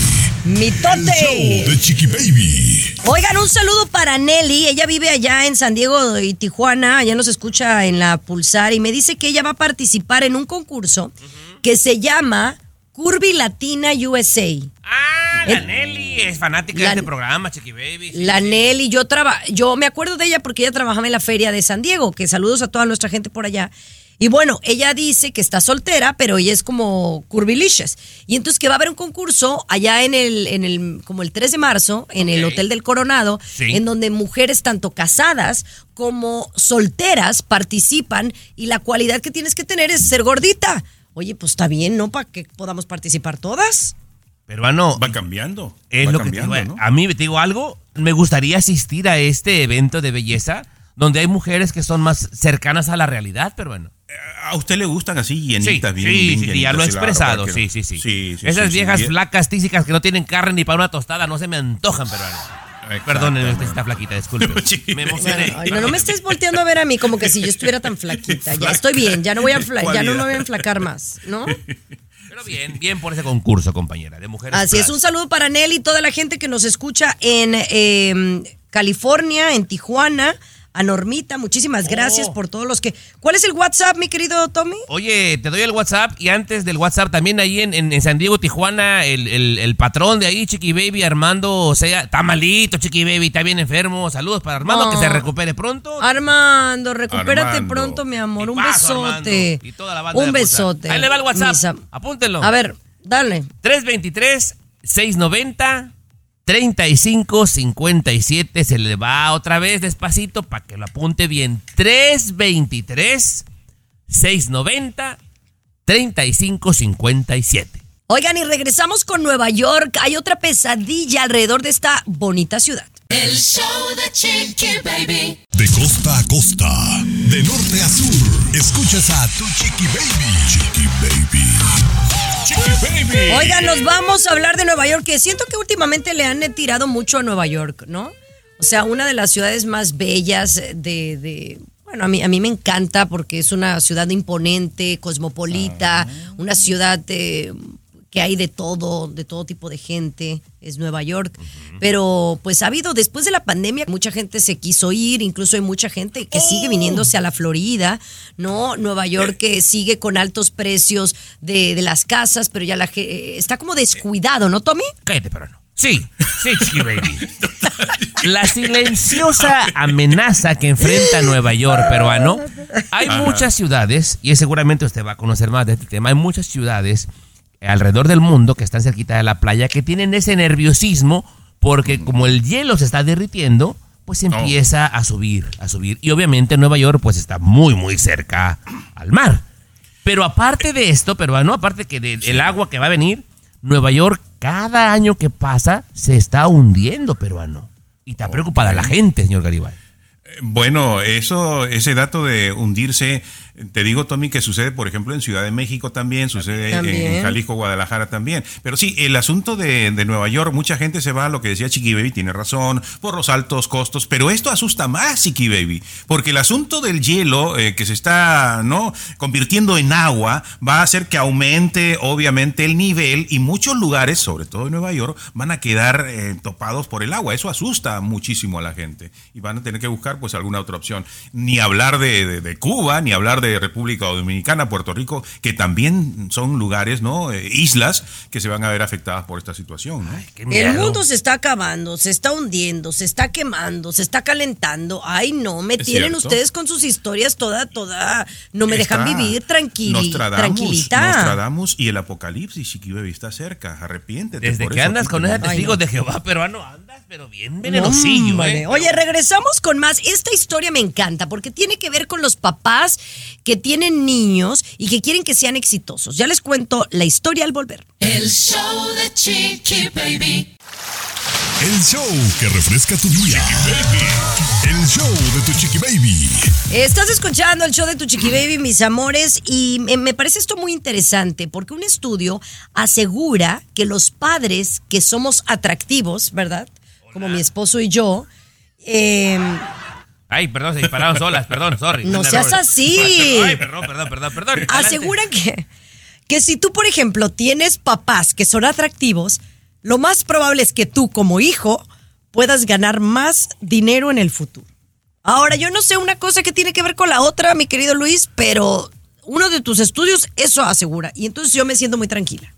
El ¡Mitote! show de Chiqui Baby. Oigan, un saludo para Nelly. Ella vive allá en San Diego y Tijuana. Allá nos escucha en la Pulsar y me dice que ella va a participar en un concurso que se llama Curvy Latina USA. Ah, la El- Nelly es fanática La- de este programa, Chiqui Baby. sí, La sí. Nelly, yo traba, yo me acuerdo de ella porque ella trabajaba en la feria de San Diego, que saludos a toda nuestra gente por allá. Y bueno, ella dice que está soltera, pero ella es como curvilicious. Y entonces que va a haber un concurso allá en el, en el, como el 3 de marzo, en el. Hotel del Coronado, Sí. en donde mujeres tanto casadas como solteras participan y la cualidad que tienes que tener es ser gordita. Oye, pues está bien, ¿no? Para que podamos participar todas. Peruano, Va cambiando. es va lo que te cambiando, digo. ¿no? A mí, te digo algo, me gustaría asistir a este evento de belleza donde hay mujeres que son más cercanas a la realidad, pero bueno. A usted le gustan así Sí, llenitas, bien, sí, bien sí, sí, ya lo he expresado, sí, sí, sí. sí, sí, Esas sí, viejas sí. flacas tísicas que no tienen carne ni para una tostada no se me antojan, peruano. Perdónenme, usted está flaquita, disculpe. Sí. Me emocioné. Ay, no, no me estés volteando a ver a mí como que si yo estuviera tan flaquita. Ya estoy bien, ya no voy a ya no me voy a enflacar más, ¿no? Pero bien, bien por ese concurso, compañera, de mujeres. Así es, un saludo para Nelly y toda la gente que nos escucha en eh, California, en Tijuana, a Normita, muchísimas gracias Oh. por todos los que... ¿Cuál es el WhatsApp, mi querido Tommy? Oye, te doy el WhatsApp y antes del WhatsApp también ahí en, en- en San Diego, Tijuana, el, el- el patrón de ahí, Chiqui Baby, Armando, o sea, está malito, Chiqui Baby, está bien enfermo. Saludos para Armando, Oh. que se recupere pronto. Armando, recupérate Armando. pronto, mi amor. Y Un paso, besote. Armando, y toda la banda Un besote. Ahí le va el WhatsApp. Mis am- Apúntenlo. A ver, dale. 323-690-3557. Se le va otra vez despacito para que lo apunte bien. 323-690-3557. Oigan, y regresamos con Nueva York. Hay otra pesadilla alrededor de esta bonita ciudad. El show de Chiqui Baby. De costa a costa, de norte a sur, escuchas a tu Chiqui Baby. Chiqui Baby. Chiqui Baby. Oigan, nos vamos a hablar de Nueva York, que siento que últimamente le han tirado mucho a Nueva York, ¿no? O sea, una de las ciudades más bellas de, de- bueno, a mí, a mí me encanta porque es una ciudad imponente, cosmopolita, una ciudad eh, que hay de todo, de todo tipo de gente, es Nueva York. Pero pues ha habido, después de la pandemia, mucha gente se quiso ir, incluso hay mucha gente que sigue viniéndose a la Florida, ¿no? Nueva York que sigue con altos precios de, de las casas, pero ya la gente está como descuidado, ¿no, Tommy? Cállate, pero no. Sí, sí, Chiqui Baby. La silenciosa amenaza que enfrenta Nueva York, peruano, Hay muchas ciudades, y seguramente usted va a conocer más de este tema, hay muchas ciudades alrededor del mundo que están cerquita de la playa que tienen ese nerviosismo porque como el hielo se está derritiendo, pues empieza a subir, a subir. Y obviamente Nueva York pues está muy, muy cerca al mar. Pero aparte de esto, peruano, aparte que del el agua que va a venir, Nueva York cada año que pasa se está hundiendo, peruano. Y está preocupada la gente, señor Garibay. Bueno, eso, ese dato de hundirse, te digo, Tommy, que sucede, por ejemplo, en Ciudad de México también, sucede en-. Jalisco, Guadalajara también. Pero sí, el asunto de, de Nueva York, mucha gente se va a lo que decía Chiqui Baby, tiene razón, por los altos costos, pero esto asusta más, Chiqui Baby, porque el asunto del hielo eh, que se está, ¿no? Convirtiendo en agua, va a hacer que aumente, obviamente, el nivel y muchos lugares, sobre todo en Nueva York, van a quedar eh, topados por el agua. Eso asusta muchísimo a la gente y van a tener que buscar pues alguna otra opción. Ni hablar de, de- de Cuba, ni hablar de República Dominicana, Puerto Rico, que también son lugares, ¿no? Eh, islas que se van a ver afectadas por esta situación, ¿no? Qué El mundo se está acabando, se está hundiendo, se está quemando, se está calentando. Ay, no, me Es tienen cierto. ustedes con sus historias toda, toda. No me dejan vivir tranquili, Nostradamus, tranquilita. Nostradamus y el apocalipsis, Chiqui Baby, está cerca. Arrepiéntete. Desde por que eso, andas con ese Ay, testigo no. de Jehová peruano, andas pero bien venenosillo, Hombre. ¿eh? Oye, regresamos con más. Esta historia me encanta porque tiene que ver con los papás que tienen niños y que quieren que sean exitosos. Ya les cuento la historia al volver. El show de Chiqui Baby. El show que refresca tu día. El show de tu chiqui baby. Estás escuchando el show de tu Chiqui Baby, mis amores, y me parece esto muy interesante porque un estudio asegura que los padres que somos atractivos, ¿verdad? Como mi esposo y yo, eh, Ay, perdón, se dispararon solas, perdón, sorry. No seas así. Ay, perdón, perdón, perdón, perdón. Aseguran que, que si tú, por ejemplo, tienes papás que son atractivos, lo más probable es que tú como hijo puedas ganar más dinero en el futuro. Ahora, yo no sé una cosa que tiene que ver con la otra, mi querido Luis, pero uno de tus estudios eso asegura. Y entonces yo me siento muy tranquila.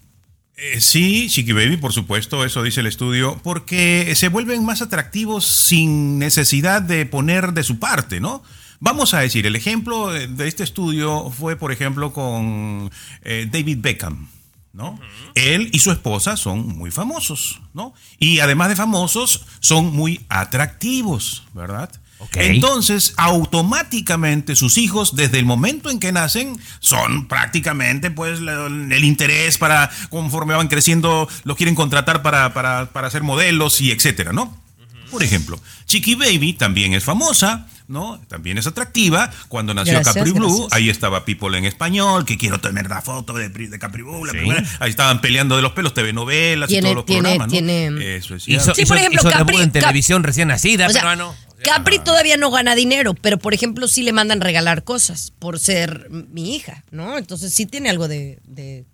Eh, sí, Chiqui Baby, por supuesto, eso dice el estudio, porque se vuelven más atractivos sin necesidad de poner de su parte, ¿no? Vamos a decir, el ejemplo de este estudio fue, por ejemplo, con eh, David Beckham, ¿no? Él y su esposa son muy famosos, ¿no? Y además de famosos, son muy atractivos, ¿verdad? Entonces, automáticamente sus hijos, desde el momento en que nacen, son prácticamente pues el interés para, conforme van creciendo, los quieren contratar para, para, para ser modelos y etcétera, ¿no? Por ejemplo, Chiqui Baby también es famosa, ¿no? También es atractiva. Cuando nació Gracias, Capri Blue, gracias. ahí estaba People en español, que quiero tener la foto de, de Capri Blue, la Sí. primera. Ahí estaban peleando de los pelos, TV novelas y todos los tiene- programas, ¿no? tiene- Eso es Hizo. Sí, por ejemplo, hizo Capri- debut en Cap- televisión recién nacida, O sea, peruano. Capri todavía no gana dinero, pero por ejemplo sí le mandan regalar cosas por ser mi hija, ¿no? Entonces sí tiene algo de, de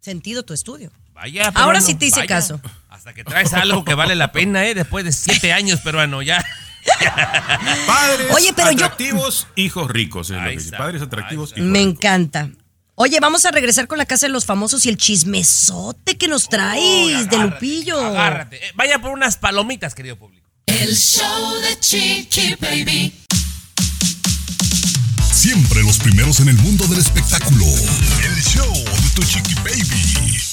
sentido tu estudio. Vaya, Ahora sí te hice vaya. caso. Hasta que traes algo que vale la pena, ¿eh? Después de siete años, peruano, ya. Padres Oye, pero yo- atractivos, hijos ricos. es lo Ahí que dice. está, Padres atractivos, hijos Me ricos. encanta. Oye, vamos a regresar con la casa de los famosos y el chismesote que nos traes Uy, de Lupillo. Agárrate. Eh, vaya por unas palomitas, querido público. El show de Chiqui Baby. Siempre los primeros en el mundo del espectáculo. El show de tu chiqui baby.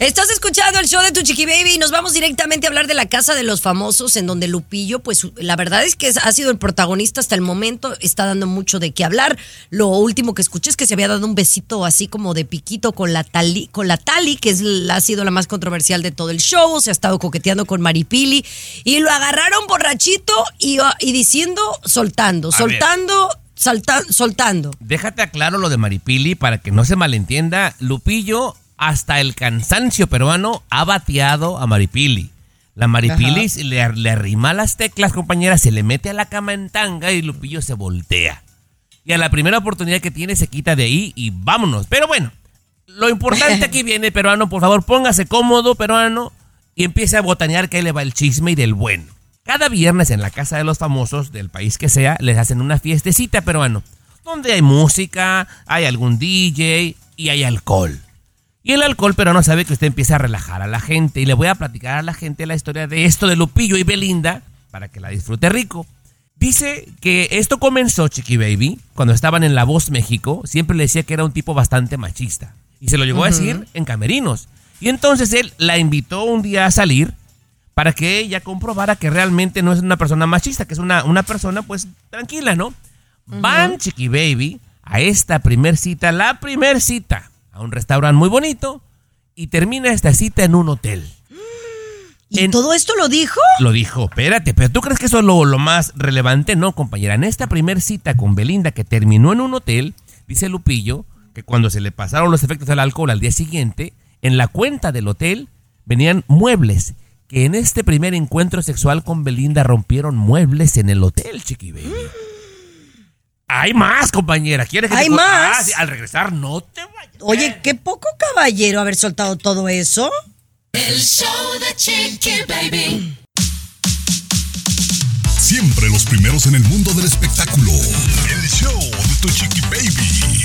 Estás escuchando el show de tu Chiqui Baby y nos vamos directamente a hablar de la casa de los famosos en donde Lupillo, pues la verdad es que ha sido el protagonista hasta el momento, está dando mucho de qué hablar. Lo último que escuché es que se había dado un besito así como de piquito con la Tali, con la Tali que es, ha sido la más controversial de todo el show, se ha estado coqueteando con Maripili y lo agarraron borrachito y, y diciendo, soltando, A ver. soltando, salta- soltando. Déjate aclaro lo de Maripili para que no se malentienda. Lupillo, hasta el cansancio peruano, ha bateado a Maripili. La Maripili le, le arrima las teclas, compañera, se le mete a la cama en tanga y Lupillo se voltea. Y a la primera oportunidad que tiene se quita de ahí y vámonos. Pero bueno, lo importante aquí viene, peruano, por favor, póngase cómodo, peruano, y empiece a botanear que ahí le va el chisme y del bueno. Cada viernes en la casa de los famosos, del país que sea, les hacen una fiestecita, peruano, donde hay música, hay algún DJ y hay alcohol. Y el alcohol peruano sabe que usted empieza a relajar a la gente. Y le voy a platicar a la gente la historia de esto de Lupillo y Belinda para que la disfrute rico. Dice que esto comenzó, Chiqui Baby, cuando estaban en La Voz México. Siempre le decía que era un tipo bastante machista. Y se lo llegó a decir en camerinos. Y entonces él la invitó un día a salir para que ella comprobara que realmente no es una persona machista, que es una, una persona pues tranquila, ¿no? Van, Chiqui Baby, a esta primer cita, la primer cita, a un restaurante muy bonito y termina esta cita en un hotel. ¿Y En- todo esto lo dijo? Lo dijo, espérate, pero ¿tú crees que eso es lo, lo más relevante? No, compañera. En esta primer cita con Belinda, que terminó en un hotel, dice Lupillo que cuando se le pasaron los efectos del alcohol al día siguiente, en la cuenta del hotel venían muebles. Que en este primer encuentro sexual con Belinda rompieron muebles en el hotel, chiqui baby. Hay más, compañera. ¿Quieres que te ¿Hay cu- más? Ah, sí, al regresar, no te vayas. Oye, qué poco caballero haber soltado todo eso. El show de Chiqui Baby. Siempre los primeros en el mundo del espectáculo. El show de tu chiqui baby.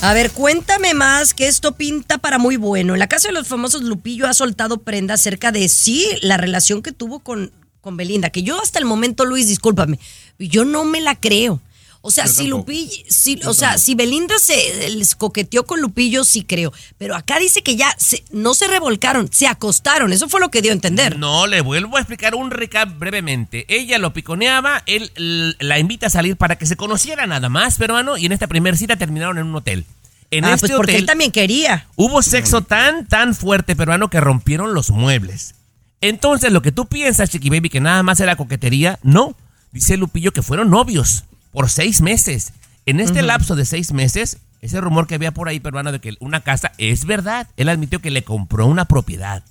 A ver, cuéntame más que esto pinta para muy bueno. En la casa de los famosos Lupillo ha soltado prenda acerca de sí, la relación que tuvo con, con Belinda, que yo hasta el momento, Luis, discúlpame, yo no me la creo. O sea, si Lupillo, si, o sea, si Belinda se les coqueteó con Lupillo, sí creo. Pero acá dice que ya se- no se revolcaron, se acostaron. Eso fue lo que dio a entender. No, le vuelvo a explicar un recap brevemente. Ella lo piconeaba, él la invita a salir para que se conociera nada más, peruano, y en esta primera cita terminaron en un hotel. En ah, este pues porque hotel él también quería. hubo sexo tan, tan fuerte peruano que rompieron los muebles. Entonces, lo que tú piensas, Chiqui Baby, que nada más era coquetería, no. Dice Lupillo que fueron novios por seis meses. En este lapso de seis meses, ese rumor que había por ahí peruano de que una casa es verdad. Él admitió que le compró una propiedad.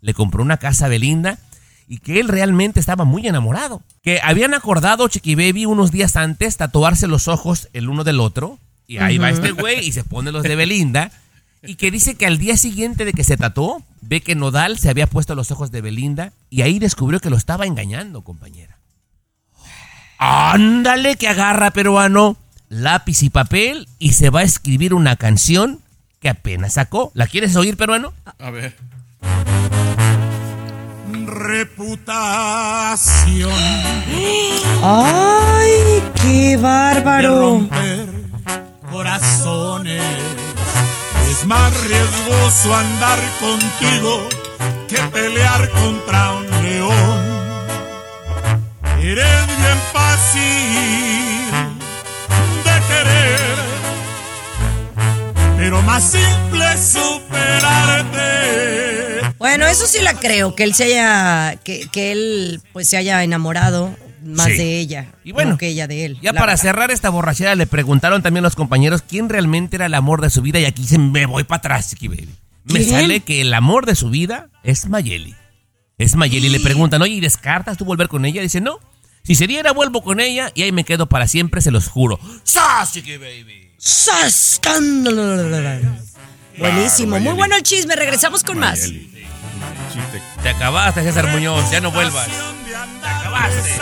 Le compró una casa a Belinda y que él realmente estaba muy enamorado. Que habían acordado, Chiqui Baby, unos días antes tatuarse los ojos el uno del otro. Y ahí va este güey y se pone los de Belinda. Y que dice que al día siguiente de que se tatuó, ve que Nodal se había puesto los ojos de Belinda y ahí descubrió que lo estaba engañando, compañera. Ándale que agarra peruano lápiz y papel y se va a escribir una canción que apenas sacó. ¿La quieres oír, peruano? A ver. Reputación ¡Ay, qué de bárbaro! romper corazones. Es más riesgoso andar contigo que pelear contra un león. Eres bien fácil de querer, pero más simple superarte. Bueno, eso sí la creo, que él se haya, que, que él pues se haya enamorado más Sí. de ella, Y bueno, no que ella de él. Ya para verdad. cerrar esta borrachera le preguntaron también los compañeros quién realmente era el amor de su vida y aquí se me voy para atrás, Chiqui Baby. Me ¿Quién? sale que el amor de su vida es Mayeli. Es Mayeli. Le preguntan, oye, ¿y descartas tú volver con ella? Dice, no. Si se diera, vuelvo con ella y ahí me quedo para siempre, se los juro. ¡Sas, Chiqui Baby! ¡Sas! Buenísimo, muy bueno el chisme, regresamos con más. Te acabaste, César Muñoz, ya no vuelvas. Acabaste.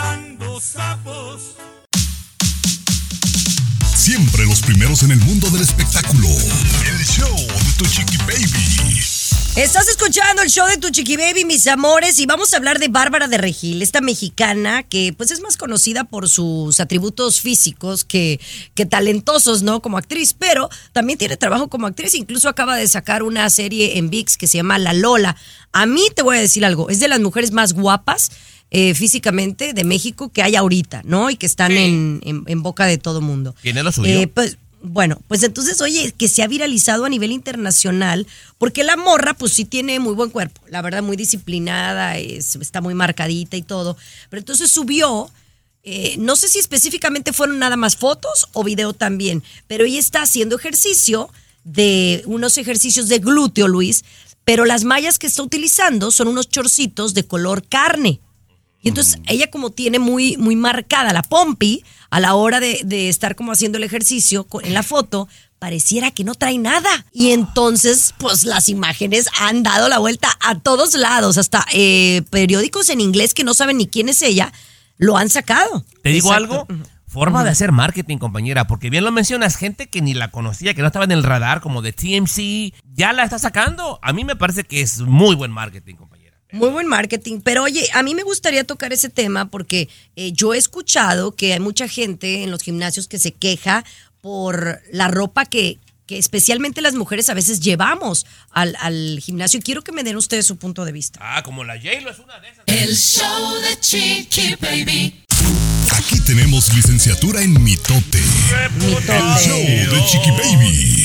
Siempre los primeros en el mundo del espectáculo. El show de tu chiqui baby. Estás escuchando el show de Tu Chiqui Baby, mis amores, y vamos a hablar de Bárbara de Regil, esta mexicana que pues es más conocida por sus atributos físicos que, que talentosos, ¿no? Como actriz, pero también tiene trabajo como actriz, incluso acaba de sacar una serie en VIX que se llama La Lola. A mí te voy a decir algo, es de las mujeres más guapas eh, físicamente de México que hay ahorita, ¿no? Y que están en, en- en boca de todo mundo. Tiene lo suyo. Eh, pues, bueno, pues entonces, oye, que se ha viralizado a nivel internacional, porque la morra, pues sí tiene muy buen cuerpo, la verdad, muy disciplinada, es- está muy marcadita y todo. Pero entonces subió, eh, no sé si específicamente fueron nada más fotos o video también, pero ella está haciendo ejercicio de unos ejercicios de glúteo, Luis, pero las mallas que está utilizando son unos chorcitos de color carne. Y entonces ella como tiene muy, muy marcada la pompi a la hora de, de estar como haciendo el ejercicio en la foto, pareciera que no trae nada. Y entonces, pues las imágenes han dado la vuelta a todos lados, hasta eh, periódicos en inglés que no saben ni quién es ella, lo han sacado. ¿Te digo Exacto. algo? Forma de hacer marketing, compañera, porque bien lo mencionas, gente que ni la conocía, que no estaba en el radar, como de TMC, ya la está sacando. A mí me parece que es muy buen marketing, compañera. Muy buen marketing. Pero oye, a mí me gustaría tocar ese tema porque eh, yo he escuchado que hay mucha gente en los gimnasios que se queja por la ropa que, que especialmente las mujeres a veces llevamos al, al gimnasio. Quiero que me den ustedes su punto de vista. Ah, como la J-Lo es una de esas. El show de Chiqui Baby. Aquí tenemos licenciatura en mitote. El show de Chiqui Baby.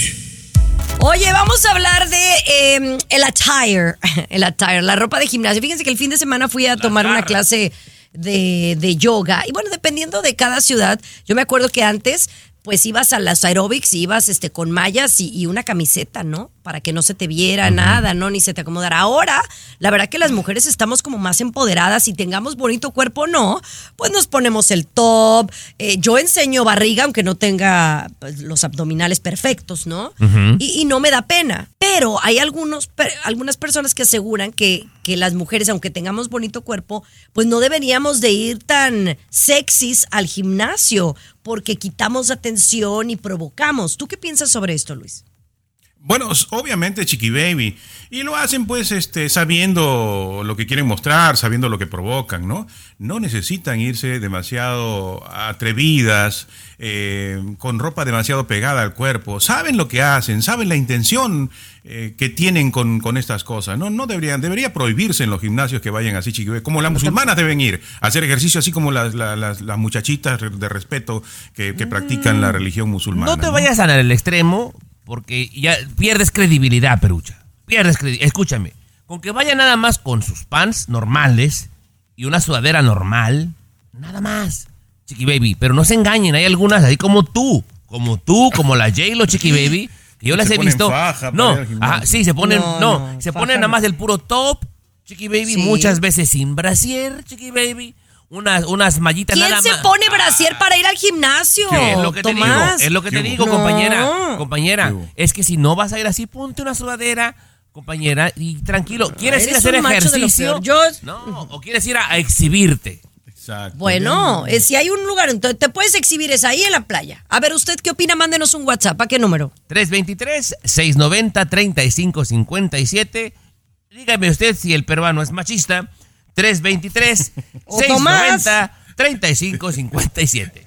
Oye, vamos a hablar de eh, el attire, el attire, la ropa de gimnasio. Fíjense que el fin de semana fui a tomar una clase de, de yoga y bueno, dependiendo de cada ciudad, yo me acuerdo que antes pues ibas a las aerobics y ibas este, con mallas y, y una camiseta, ¿no? Para que no se te viera nada, ¿no? Ni se te acomodara. Ahora, la verdad que las mujeres estamos como más empoderadas y tengamos bonito cuerpo o no, pues nos ponemos el top. Eh, yo enseño barriga, aunque no tenga pues, los abdominales perfectos, ¿no? y, y no me da pena. Pero hay algunos, per- algunas personas que aseguran que, que las mujeres, aunque tengamos bonito cuerpo, pues no deberíamos de ir tan sexys al gimnasio porque quitamos atención y provocamos. ¿Tú qué piensas sobre esto, Luis? Bueno, obviamente Chiqui Baby. Y lo hacen pues este, sabiendo lo que quieren mostrar, sabiendo lo que provocan, ¿no? No necesitan irse demasiado atrevidas, eh, con ropa demasiado pegada al cuerpo. Saben lo que hacen, saben la intención eh, que tienen con, con estas cosas. No, no deberían, debería prohibirse en los gimnasios que vayan así, Chiqui Baby. Como las musulmanas deben ir a hacer ejercicio así como las, las, muchachitas de respeto que, que practican la religión musulmana. No te vayas a el extremo porque ya pierdes credibilidad, Perucha. Pierdes credibilidad. Escúchame, con que vaya nada más con sus pants normales y una sudadera normal, nada más, Chiqui Baby. Pero no se engañen, hay algunas así como tú, como tú, como la J-Lo, Chiqui Baby, que yo Se las he visto. faja no, ajá, sí, se ponen, No, no, no, se faja ponen nada más del puro top, Chiqui Baby, Sí. muchas veces sin brasier, Chiqui Baby. Unas, unas mallitas ¿Quién nada se más. pone brasier para ir al gimnasio? Es lo que te digo, es lo que te ¿Qué digo, compañera. Compañera, es que si no vas a ir así, ponte una sudadera, compañera, y tranquilo. ¿Quieres ir a hacer ejercicio? Yo- No, o quieres ir a, a exhibirte. Exacto. Bueno, eh, si hay un lugar, entonces te puedes exhibir es ahí en la playa. A ver, ¿usted qué opina? Mándenos un WhatsApp. ¿A qué número? 323-690-3557. Dígame usted si el peruano es machista. O Tomás. 323-690-3557.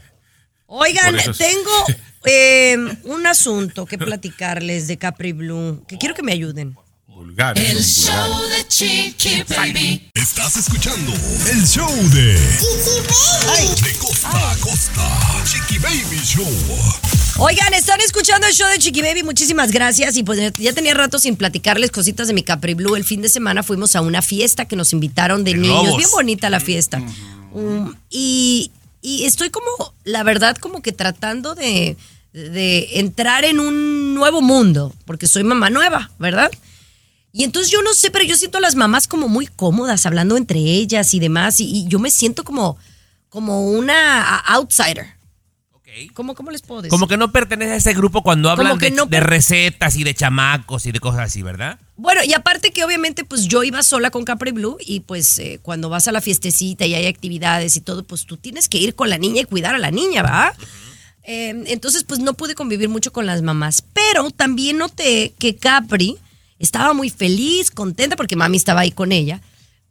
Oigan, tengo eh, un asunto que platicarles de Capri Blue, que quiero que me ayuden. Vulgares, El son show de Chiqui Baby. Estás escuchando el show de De costa a costa. Chiqui Baby Show. Oigan, están escuchando el show de Chiqui Baby, muchísimas gracias. Y pues ya tenía rato sin platicarles cositas de mi Capri Blue. El fin de semana fuimos a una fiesta que nos invitaron de, De niños. globos. Bien bonita la fiesta. Um, y, y estoy como, la verdad, como que tratando de, de entrar en un nuevo mundo, porque soy mamá nueva, ¿verdad? Y entonces yo no sé, pero yo siento a las mamás como muy cómodas hablando entre ellas y demás. Y, y yo me siento como, como una outsider. ¿Cómo, ¿Cómo les puedo decir? Como que no pertenece a ese grupo cuando hablan de, no de per- recetas y de chamacos y de cosas así, ¿verdad? Bueno, y aparte que obviamente pues yo iba sola con Capri Blue y pues eh, cuando vas a la fiestecita y hay actividades y todo, pues tú tienes que ir con la niña y cuidar a la niña, ¿va? Eh, entonces pues no pude convivir mucho con las mamás, pero también noté que Capri estaba muy feliz, contenta porque mami estaba ahí con ella,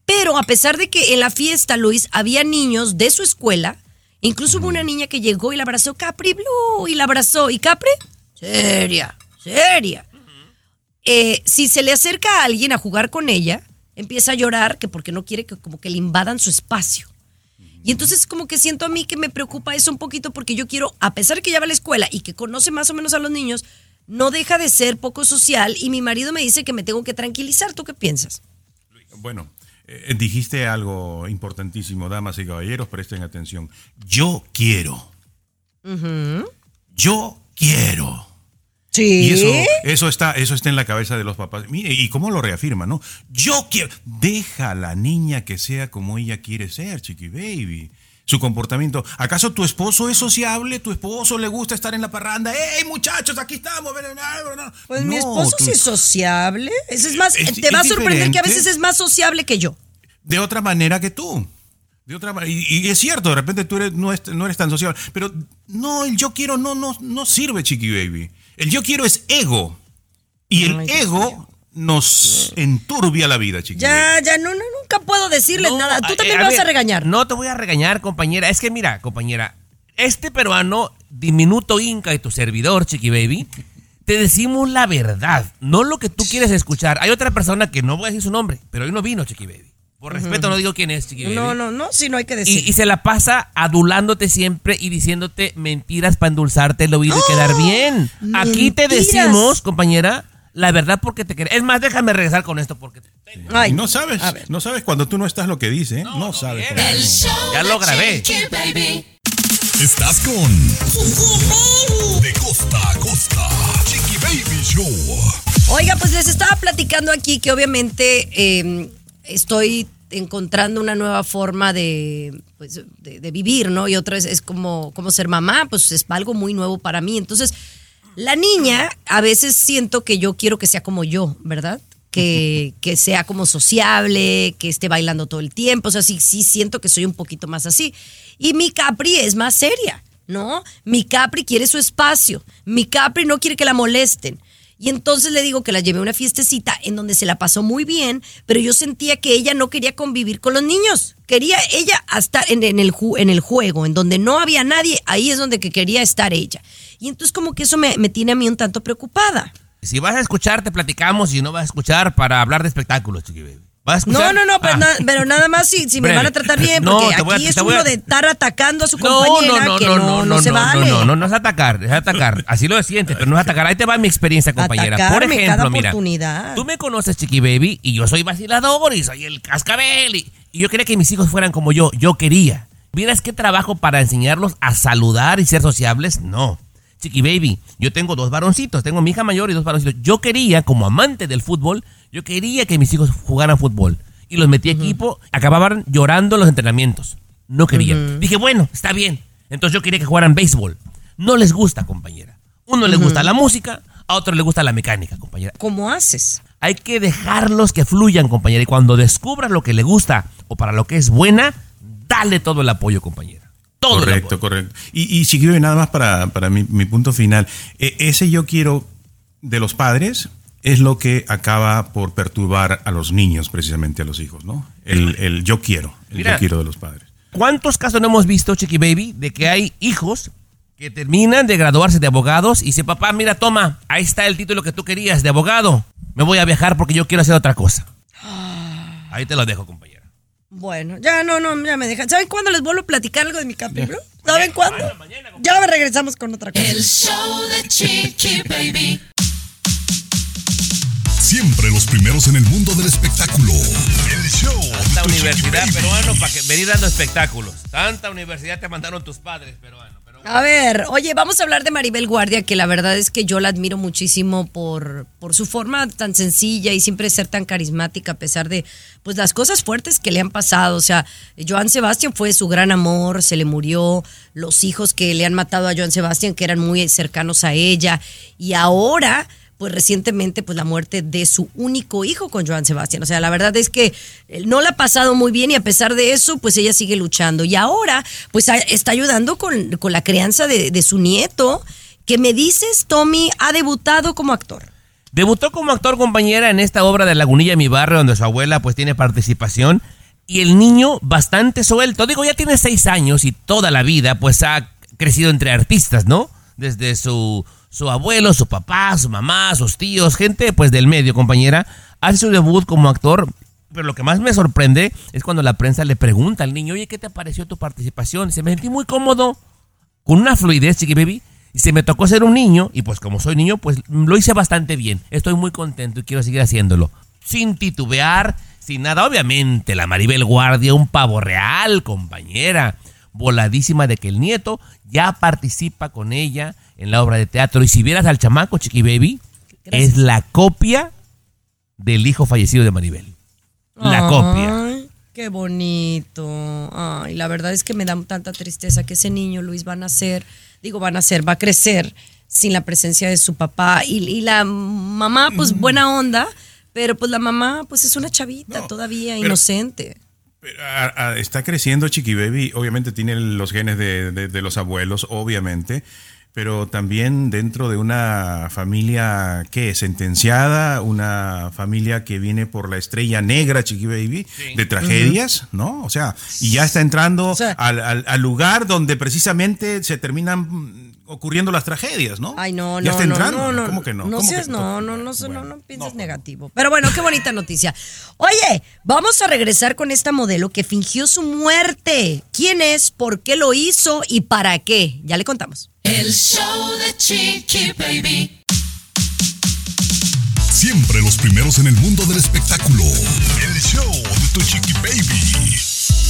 pero a pesar de que en la fiesta, Luis, había niños de su escuela, incluso hubo una niña que llegó y la abrazó Capri Blue y la abrazó. Y Capri, seria, seria. Eh, si se le acerca a alguien a jugar con ella, empieza a llorar que porque no quiere que como que le invadan su espacio. Y entonces como que siento a mí que me preocupa eso un poquito porque yo quiero, a pesar de que ya va a la escuela y que conoce más o menos a los niños, no deja de ser poco social y mi marido me dice que me tengo que tranquilizar. ¿Tú qué piensas? Bueno, eh, dijiste algo importantísimo, damas y caballeros, presten atención. Yo quiero. Yo quiero. Sí. Y eso, eso está, eso está en la cabeza de los papás. Mire, y cómo lo reafirma, ¿no? Yo quiero. Deja a la niña que sea como ella quiere ser, chiqui baby. Su comportamiento. ¿Acaso tu esposo es sociable? ¿Tu esposo le gusta estar en la parranda? ¡Ey, muchachos, aquí estamos! ven, ven, ven". Pues mi esposo tú- sí es sociable. Ese es más, Es- te va a sorprender que a veces es más sociable que yo. de otra manera que tú. De otra y, y es cierto, de repente tú eres, no, es- no eres tan social, pero no, el yo quiero no, no, no sirve, Chiqui Baby. El yo quiero es ego. Y el ego nos enturbia la vida, Chiqui Ya, ya, no, no, nunca puedo decirles No, nada. Tú también me vas a regañar. No te voy a regañar, compañera. Es que mira, compañera, este peruano diminuto inca y tu servidor, Chiqui Baby, te decimos la verdad, no lo que tú quieres escuchar. Hay otra persona que no voy a decir su nombre, pero hoy no vino, Chiqui Baby. Por respeto no digo quién es, Chiqui Baby. No, no, no, sí, no hay que decir. y se la pasa adulándote siempre y diciéndote mentiras para endulzarte el oído y quedar bien. Aquí te decimos, compañera, la verdad porque te queremos. Es más, déjame regresar con esto porque Ay, Y no sabes, no sabes cuando tú no estás lo que dice, ¿eh? no, sabes. viene. El show Ya lo grabé. Chiqui Baby. Estás con De costa a costa. Chiqui Baby Show. Oiga, pues les estaba platicando aquí que obviamente eh, estoy encontrando una nueva forma de, pues, de, de vivir, ¿no? Y otra es, es como, como ser mamá, pues es algo muy nuevo para mí. Entonces, la niña, a veces siento que yo quiero que sea como yo, ¿verdad? Que, que sea como sociable, que esté bailando todo el tiempo. O sea, sí, sí siento que soy un poquito más así. Y mi Capri es más seria, ¿no? Mi Capri quiere su espacio. Mi Capri no quiere que la molesten. Y entonces le digo que la llevé a una fiestecita en donde se la pasó muy bien, pero yo sentía que ella no quería convivir con los niños. Quería ella estar en, en el, en el juego, en donde no había nadie, ahí es donde que quería estar ella. Y entonces como que eso me, me tiene a mí un tanto preocupada. Si vas a escuchar, te platicamos. Si no vas a escuchar, para hablar de espectáculos, Chiqui Baby. ¿Vas a No, no, no, pero, Ah. na- pero nada más si, si me van a tratar bien, No, porque a- aquí es voy a- uno de estar atacando a su No, compañera no, no, que no, no, no, no, se no, vale. no, no, no es atacar, es atacar. Así lo sientes, pero no es atacar. Ahí te va mi experiencia, compañera. Por Atacarme ejemplo, cada mira, oportunidad. tú me conoces, Chiqui Baby, y yo soy vacilador y soy el cascabel. Y, y yo quería que mis hijos fueran como yo. Yo quería. ¿Vieras qué trabajo para enseñarlos a saludar y ser sociables? No. Chiqui Baby, yo tengo dos varoncitos, tengo mi hija mayor y dos varoncitos. Yo quería, como amante del fútbol, yo quería que mis hijos jugaran fútbol. Y los metí a equipo, acababan llorando los entrenamientos. No querían. Dije, bueno, está bien. Entonces yo quería que jugaran béisbol. No les gusta, compañera. Uno le gusta la música, a otro le gusta la mecánica, compañera. ¿Cómo haces? Hay que dejarlos que fluyan, compañera. Y cuando descubras lo que le gusta o para lo que es buena, dale todo el apoyo, compañera. Todo el Correcto, apoyo. correcto. Y, y si quiero nada más para, para mi, mi punto final, E- ese yo quiero de los padres es lo que acaba por perturbar a los niños, precisamente a los hijos, ¿no? El, el yo quiero, el Mira. yo quiero de los padres. ¿Cuántos casos no hemos visto, Chiqui Baby, de que hay hijos que terminan de graduarse de abogados y dice, papá, mira, toma, ahí está el título que tú querías de abogado. Me voy a viajar porque yo quiero hacer otra cosa. Ahí te lo dejo, compañera. Bueno, ya no, no, ya me dejan. ¿Saben cuándo les vuelvo a platicar algo de mi Capri, bro? ¿Saben cuándo? Ya me regresamos con otra cosa. El show de Chiqui Baby. Siempre los primeros en el mundo del espectáculo. El show de Tanta universidad peruano para que venir dando espectáculos. Tanta universidad te mandaron tus padres peruanos. A ver, oye, vamos a hablar de Maribel Guardia, que la verdad es que yo la admiro muchísimo por, por su forma tan sencilla y siempre ser tan carismática a pesar de pues las cosas fuertes que le han pasado. O sea, Joan Sebastián fue su gran amor, se le murió, los hijos que le han matado a Joan Sebastián, que eran muy cercanos a ella, y ahora pues recientemente pues la muerte de su único hijo con Joan Sebastián. O sea, la verdad es que él no la ha pasado muy bien y a pesar de eso pues ella sigue luchando. Y ahora pues está ayudando con, con la crianza de, de su nieto, que me dices, Tommy, ha debutado como actor. Debutó como actor compañera en esta obra de Lagunilla Mi Barrio, donde su abuela pues tiene participación. Y el niño bastante suelto. Digo, ya tiene seis años y toda la vida pues ha crecido entre artistas, ¿no? Desde su, su abuelo, su papá, su mamá, sus tíos, gente pues del medio, compañera. Hace su debut como actor. Pero lo que más me sorprende es cuando la prensa le pregunta al niño, oye, ¿qué te pareció tu participación? Dice, me sentí muy cómodo con una fluidez, chiqui baby. Y se me tocó ser un niño, y pues como soy niño, pues lo hice bastante bien. Estoy muy contento y quiero seguir haciéndolo. Sin titubear, sin nada. Obviamente, la Maribel Guardia, un pavo real, compañera. Voladísima de que el nieto ya participa con ella en la obra de teatro. Y si vieras al chamaco, chiqui baby, Gracias. es la copia del hijo fallecido de Maribel. La copia. Ay, qué bonito. Ay, la verdad es que me da tanta tristeza que ese niño, Luis, va a nacer, digo, va a nacer, va a crecer sin la presencia de su papá. Y, y la mamá, pues buena onda, pero pues la mamá, pues es una chavita No, todavía, pero- inocente. Pero, está creciendo Chiqui Baby, obviamente tiene los genes de, de- de los abuelos, obviamente, pero también dentro de una familia que es sentenciada, una familia que viene por la estrella negra, Chiqui Baby, de tragedias, ¿no? O sea, y ya está entrando O sea- al, al- al lugar donde precisamente se terminan ocurriendo las tragedias, ¿no? Ay, no, Ya no, está no, entrando. no, no. ¿Cómo que no? No ¿Cómo seas, que no, no, no, no, Bueno, no pienses negativo. Pero bueno, qué bonita noticia. Oye, vamos a regresar con esta modelo que fingió su muerte. ¿Quién es? ¿Por qué lo hizo? ¿Y para qué? Ya le contamos. El show de Chiqui Baby. Siempre los primeros en el mundo del espectáculo. El show de tu chiqui baby.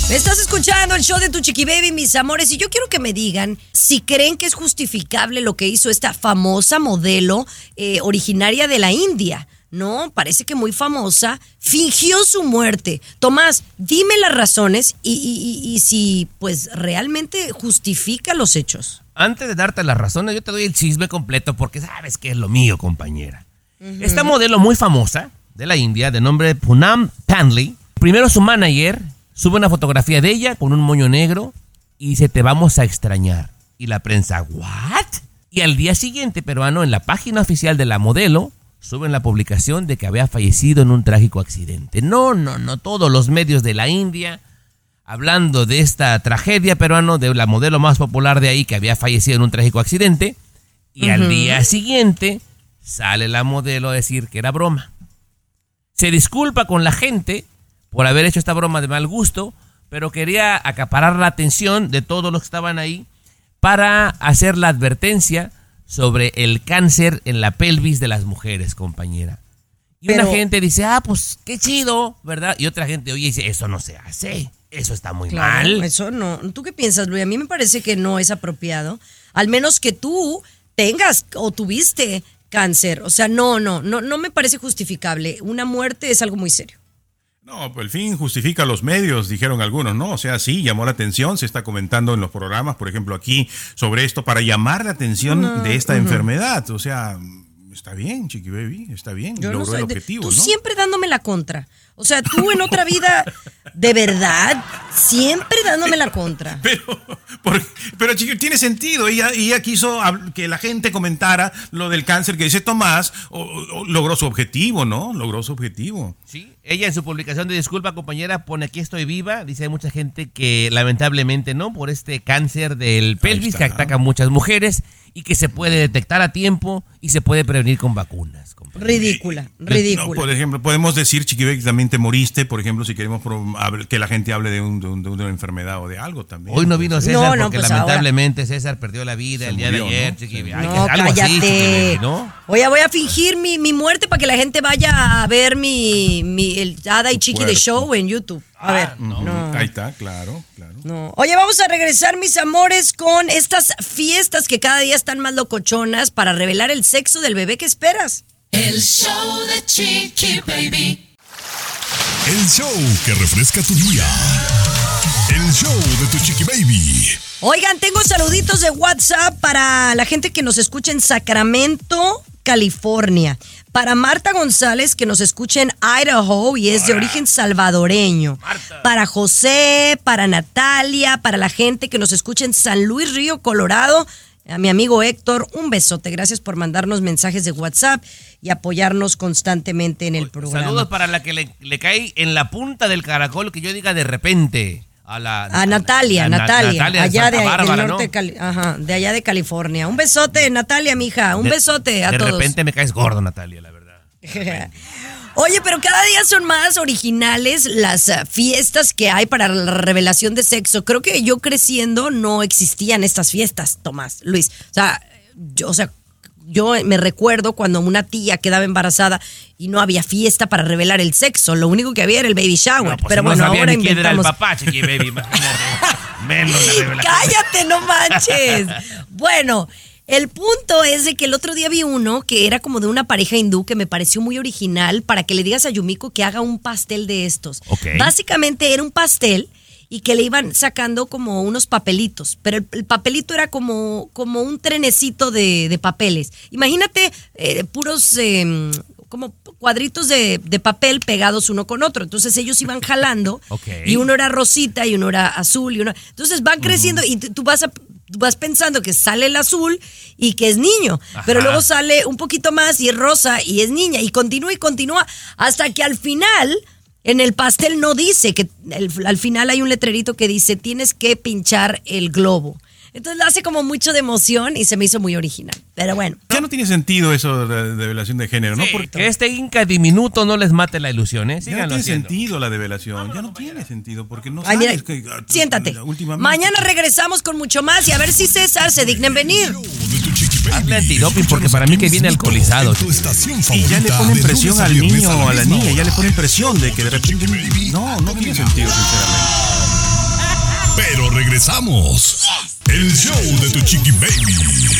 Me estás escuchando el show de tu chiqui baby, mis amores, y yo quiero que me digan si creen que es justificable lo que hizo esta famosa modelo eh, originaria de la India. No, parece que muy famosa, fingió su muerte. Tomás, dime las razones y, y- y- y si pues realmente justifica los hechos. Antes de darte las razones, yo te doy el chisme completo porque sabes que es lo mío, compañera. Esta modelo muy famosa de la India, de nombre Punam Panley, primero su manager sube una fotografía de ella con un moño negro y dice, te vamos a extrañar. Y la prensa, ¿what? Y al día siguiente, peruano, en la página oficial de la modelo, suben la publicación de que había fallecido en un trágico accidente. No, no, no, todos los medios de la India hablando de esta tragedia peruano, de la modelo más popular de ahí que había fallecido en un trágico accidente, y al día siguiente sale la modelo a decir que era broma. Se disculpa con la gente por haber hecho esta broma de mal gusto, pero quería acaparar la atención de todos los que estaban ahí para hacer la advertencia sobre el cáncer en la pelvis de las mujeres, compañera. Y una gente dice, ah, pues qué chido, ¿verdad? Y otra gente, oye, dice, eso no se hace, eso está muy mal. Eso no. ¿Tú qué piensas, Luis? A mí me parece que no es apropiado. Al menos que tú tengas o tuviste cáncer. O sea, no, no, no, no me parece justificable. Una muerte es algo muy serio. No, pues el fin justifica los medios, dijeron algunos, ¿no? O sea, sí, llamó la atención, se está comentando en los programas, por ejemplo, aquí, sobre esto, para llamar la atención de esta enfermedad. O sea, está bien, Chiqui Baby, está bien, Yo logró el de- objetivo, Tú ¿no? siempre dándome la contra. O sea, tú en otra vida, de verdad, siempre dándome la contra. Pero, por- pero Chiqui, tiene sentido. Ella, ella quiso que la gente comentara lo del cáncer que dice Tomás, o- o- logró su objetivo, ¿no? Logró su objetivo. Sí, ella en su publicación de disculpa, compañera, pone aquí estoy viva. Dice hay mucha gente que lamentablemente no, por este cáncer del pelvis que ataca a muchas mujeres y que se puede detectar a tiempo y se puede prevenir con vacunas. compañera. Ridícula, No, ridícula. por ejemplo, podemos decir, Chiqui Baby, que también te moriste, por ejemplo, si queremos que la gente hable de, un- de un- de una enfermedad o de algo también. Hoy no vino César No, no, porque pues lamentablemente César perdió la vida Se el día murió, de ayer. ¿no? chiqui. Se Ay, No, algo así, cállate. chiqui ¿no? Oye, voy a fingir mi, mi muerte para que la gente vaya a ver mi, mi el Ada y Chiqui de show en YouTube. A ver. Ujú, No. Ahí está, claro, claro. No. Oye, vamos a regresar, mis amores, con estas fiestas que cada día están más locochonas para revelar el sexo del bebé que esperas. El show de Chiqui Baby. El show que refresca tu día. El show de tu chiqui baby. Oigan, tengo saluditos de WhatsApp para la gente que nos escucha en Sacramento, California. Para Marta González, que nos escucha en Idaho y es de origen salvadoreño. Para José, para Natalia, para la gente que nos escucha en San Luis Río, Colorado. A mi amigo Héctor, un besote. Gracias por mandarnos mensajes de WhatsApp y apoyarnos constantemente en el programa. Saludos para la que le, le cae en la punta del caracol que yo diga de repente. A, la, A Natalia, a Na- Natalia, allá de, Bárbara, del ¿no? norte de Cali- ajá, de allá de California. Un besote, Natalia, mija, un De- besote a de todos. repente me caes gordo, Natalia, la verdad. Oye, pero cada día son más originales las eh, fiestas que hay para la revelación de sexo. Creo que yo creciendo no existían estas fiestas, Tomás, Luis. O sea, yo, o sea, yo me recuerdo cuando una tía quedaba embarazada y no había fiesta para revelar el sexo. Lo único que había era el baby shower. No, pues pero no bueno, ahora ni quién era el inventamos. papá, chiqui baby. Menos la revelación. Cállate, no manches. Bueno, el punto es de que el otro día vi uno que era como de una pareja hindú que me pareció muy original para que le digas a Yumiko que haga un pastel de estos. Ok. Básicamente era un pastel y que le iban sacando como unos papelitos, pero el, el papelito era como, como un trenecito de, de papeles. Imagínate eh, puros... eh, como cuadritos de, de papel pegados uno con otro. Entonces ellos iban jalando y uno era rosita y uno era azul y uno. Entonces van creciendo y tú vas a vas pensando que sale el azul y que es niño, pero luego sale un poquito más y es rosa y es niña y continúa y continúa hasta que al final en el pastel no dice que el- al final hay un letrerito que dice tienes que pinchar el globo. Entonces lo hace como mucho de emoción y se me hizo muy original. Pero bueno, Ya no tiene sentido eso de develación de género, ¿no? Sí, Porque que este Inca diminuto no les mate la ilusión, ¿eh? ya no Síganlo tiene haciendo. sentido la develación. Ya no tiene sentido porque no Ay, mira, sabes que ah, siéntate. Mañana regresamos con mucho más y a ver si César se digna en venir. Hazle antidoping, porque para mí que viene alcoholizado. Y ya le ponen presión al niño o a la niña, ya le ponen presión de que de repente... No, no tiene sentido, sinceramente. Pero regresamos. El show de tu Chiqui Baby.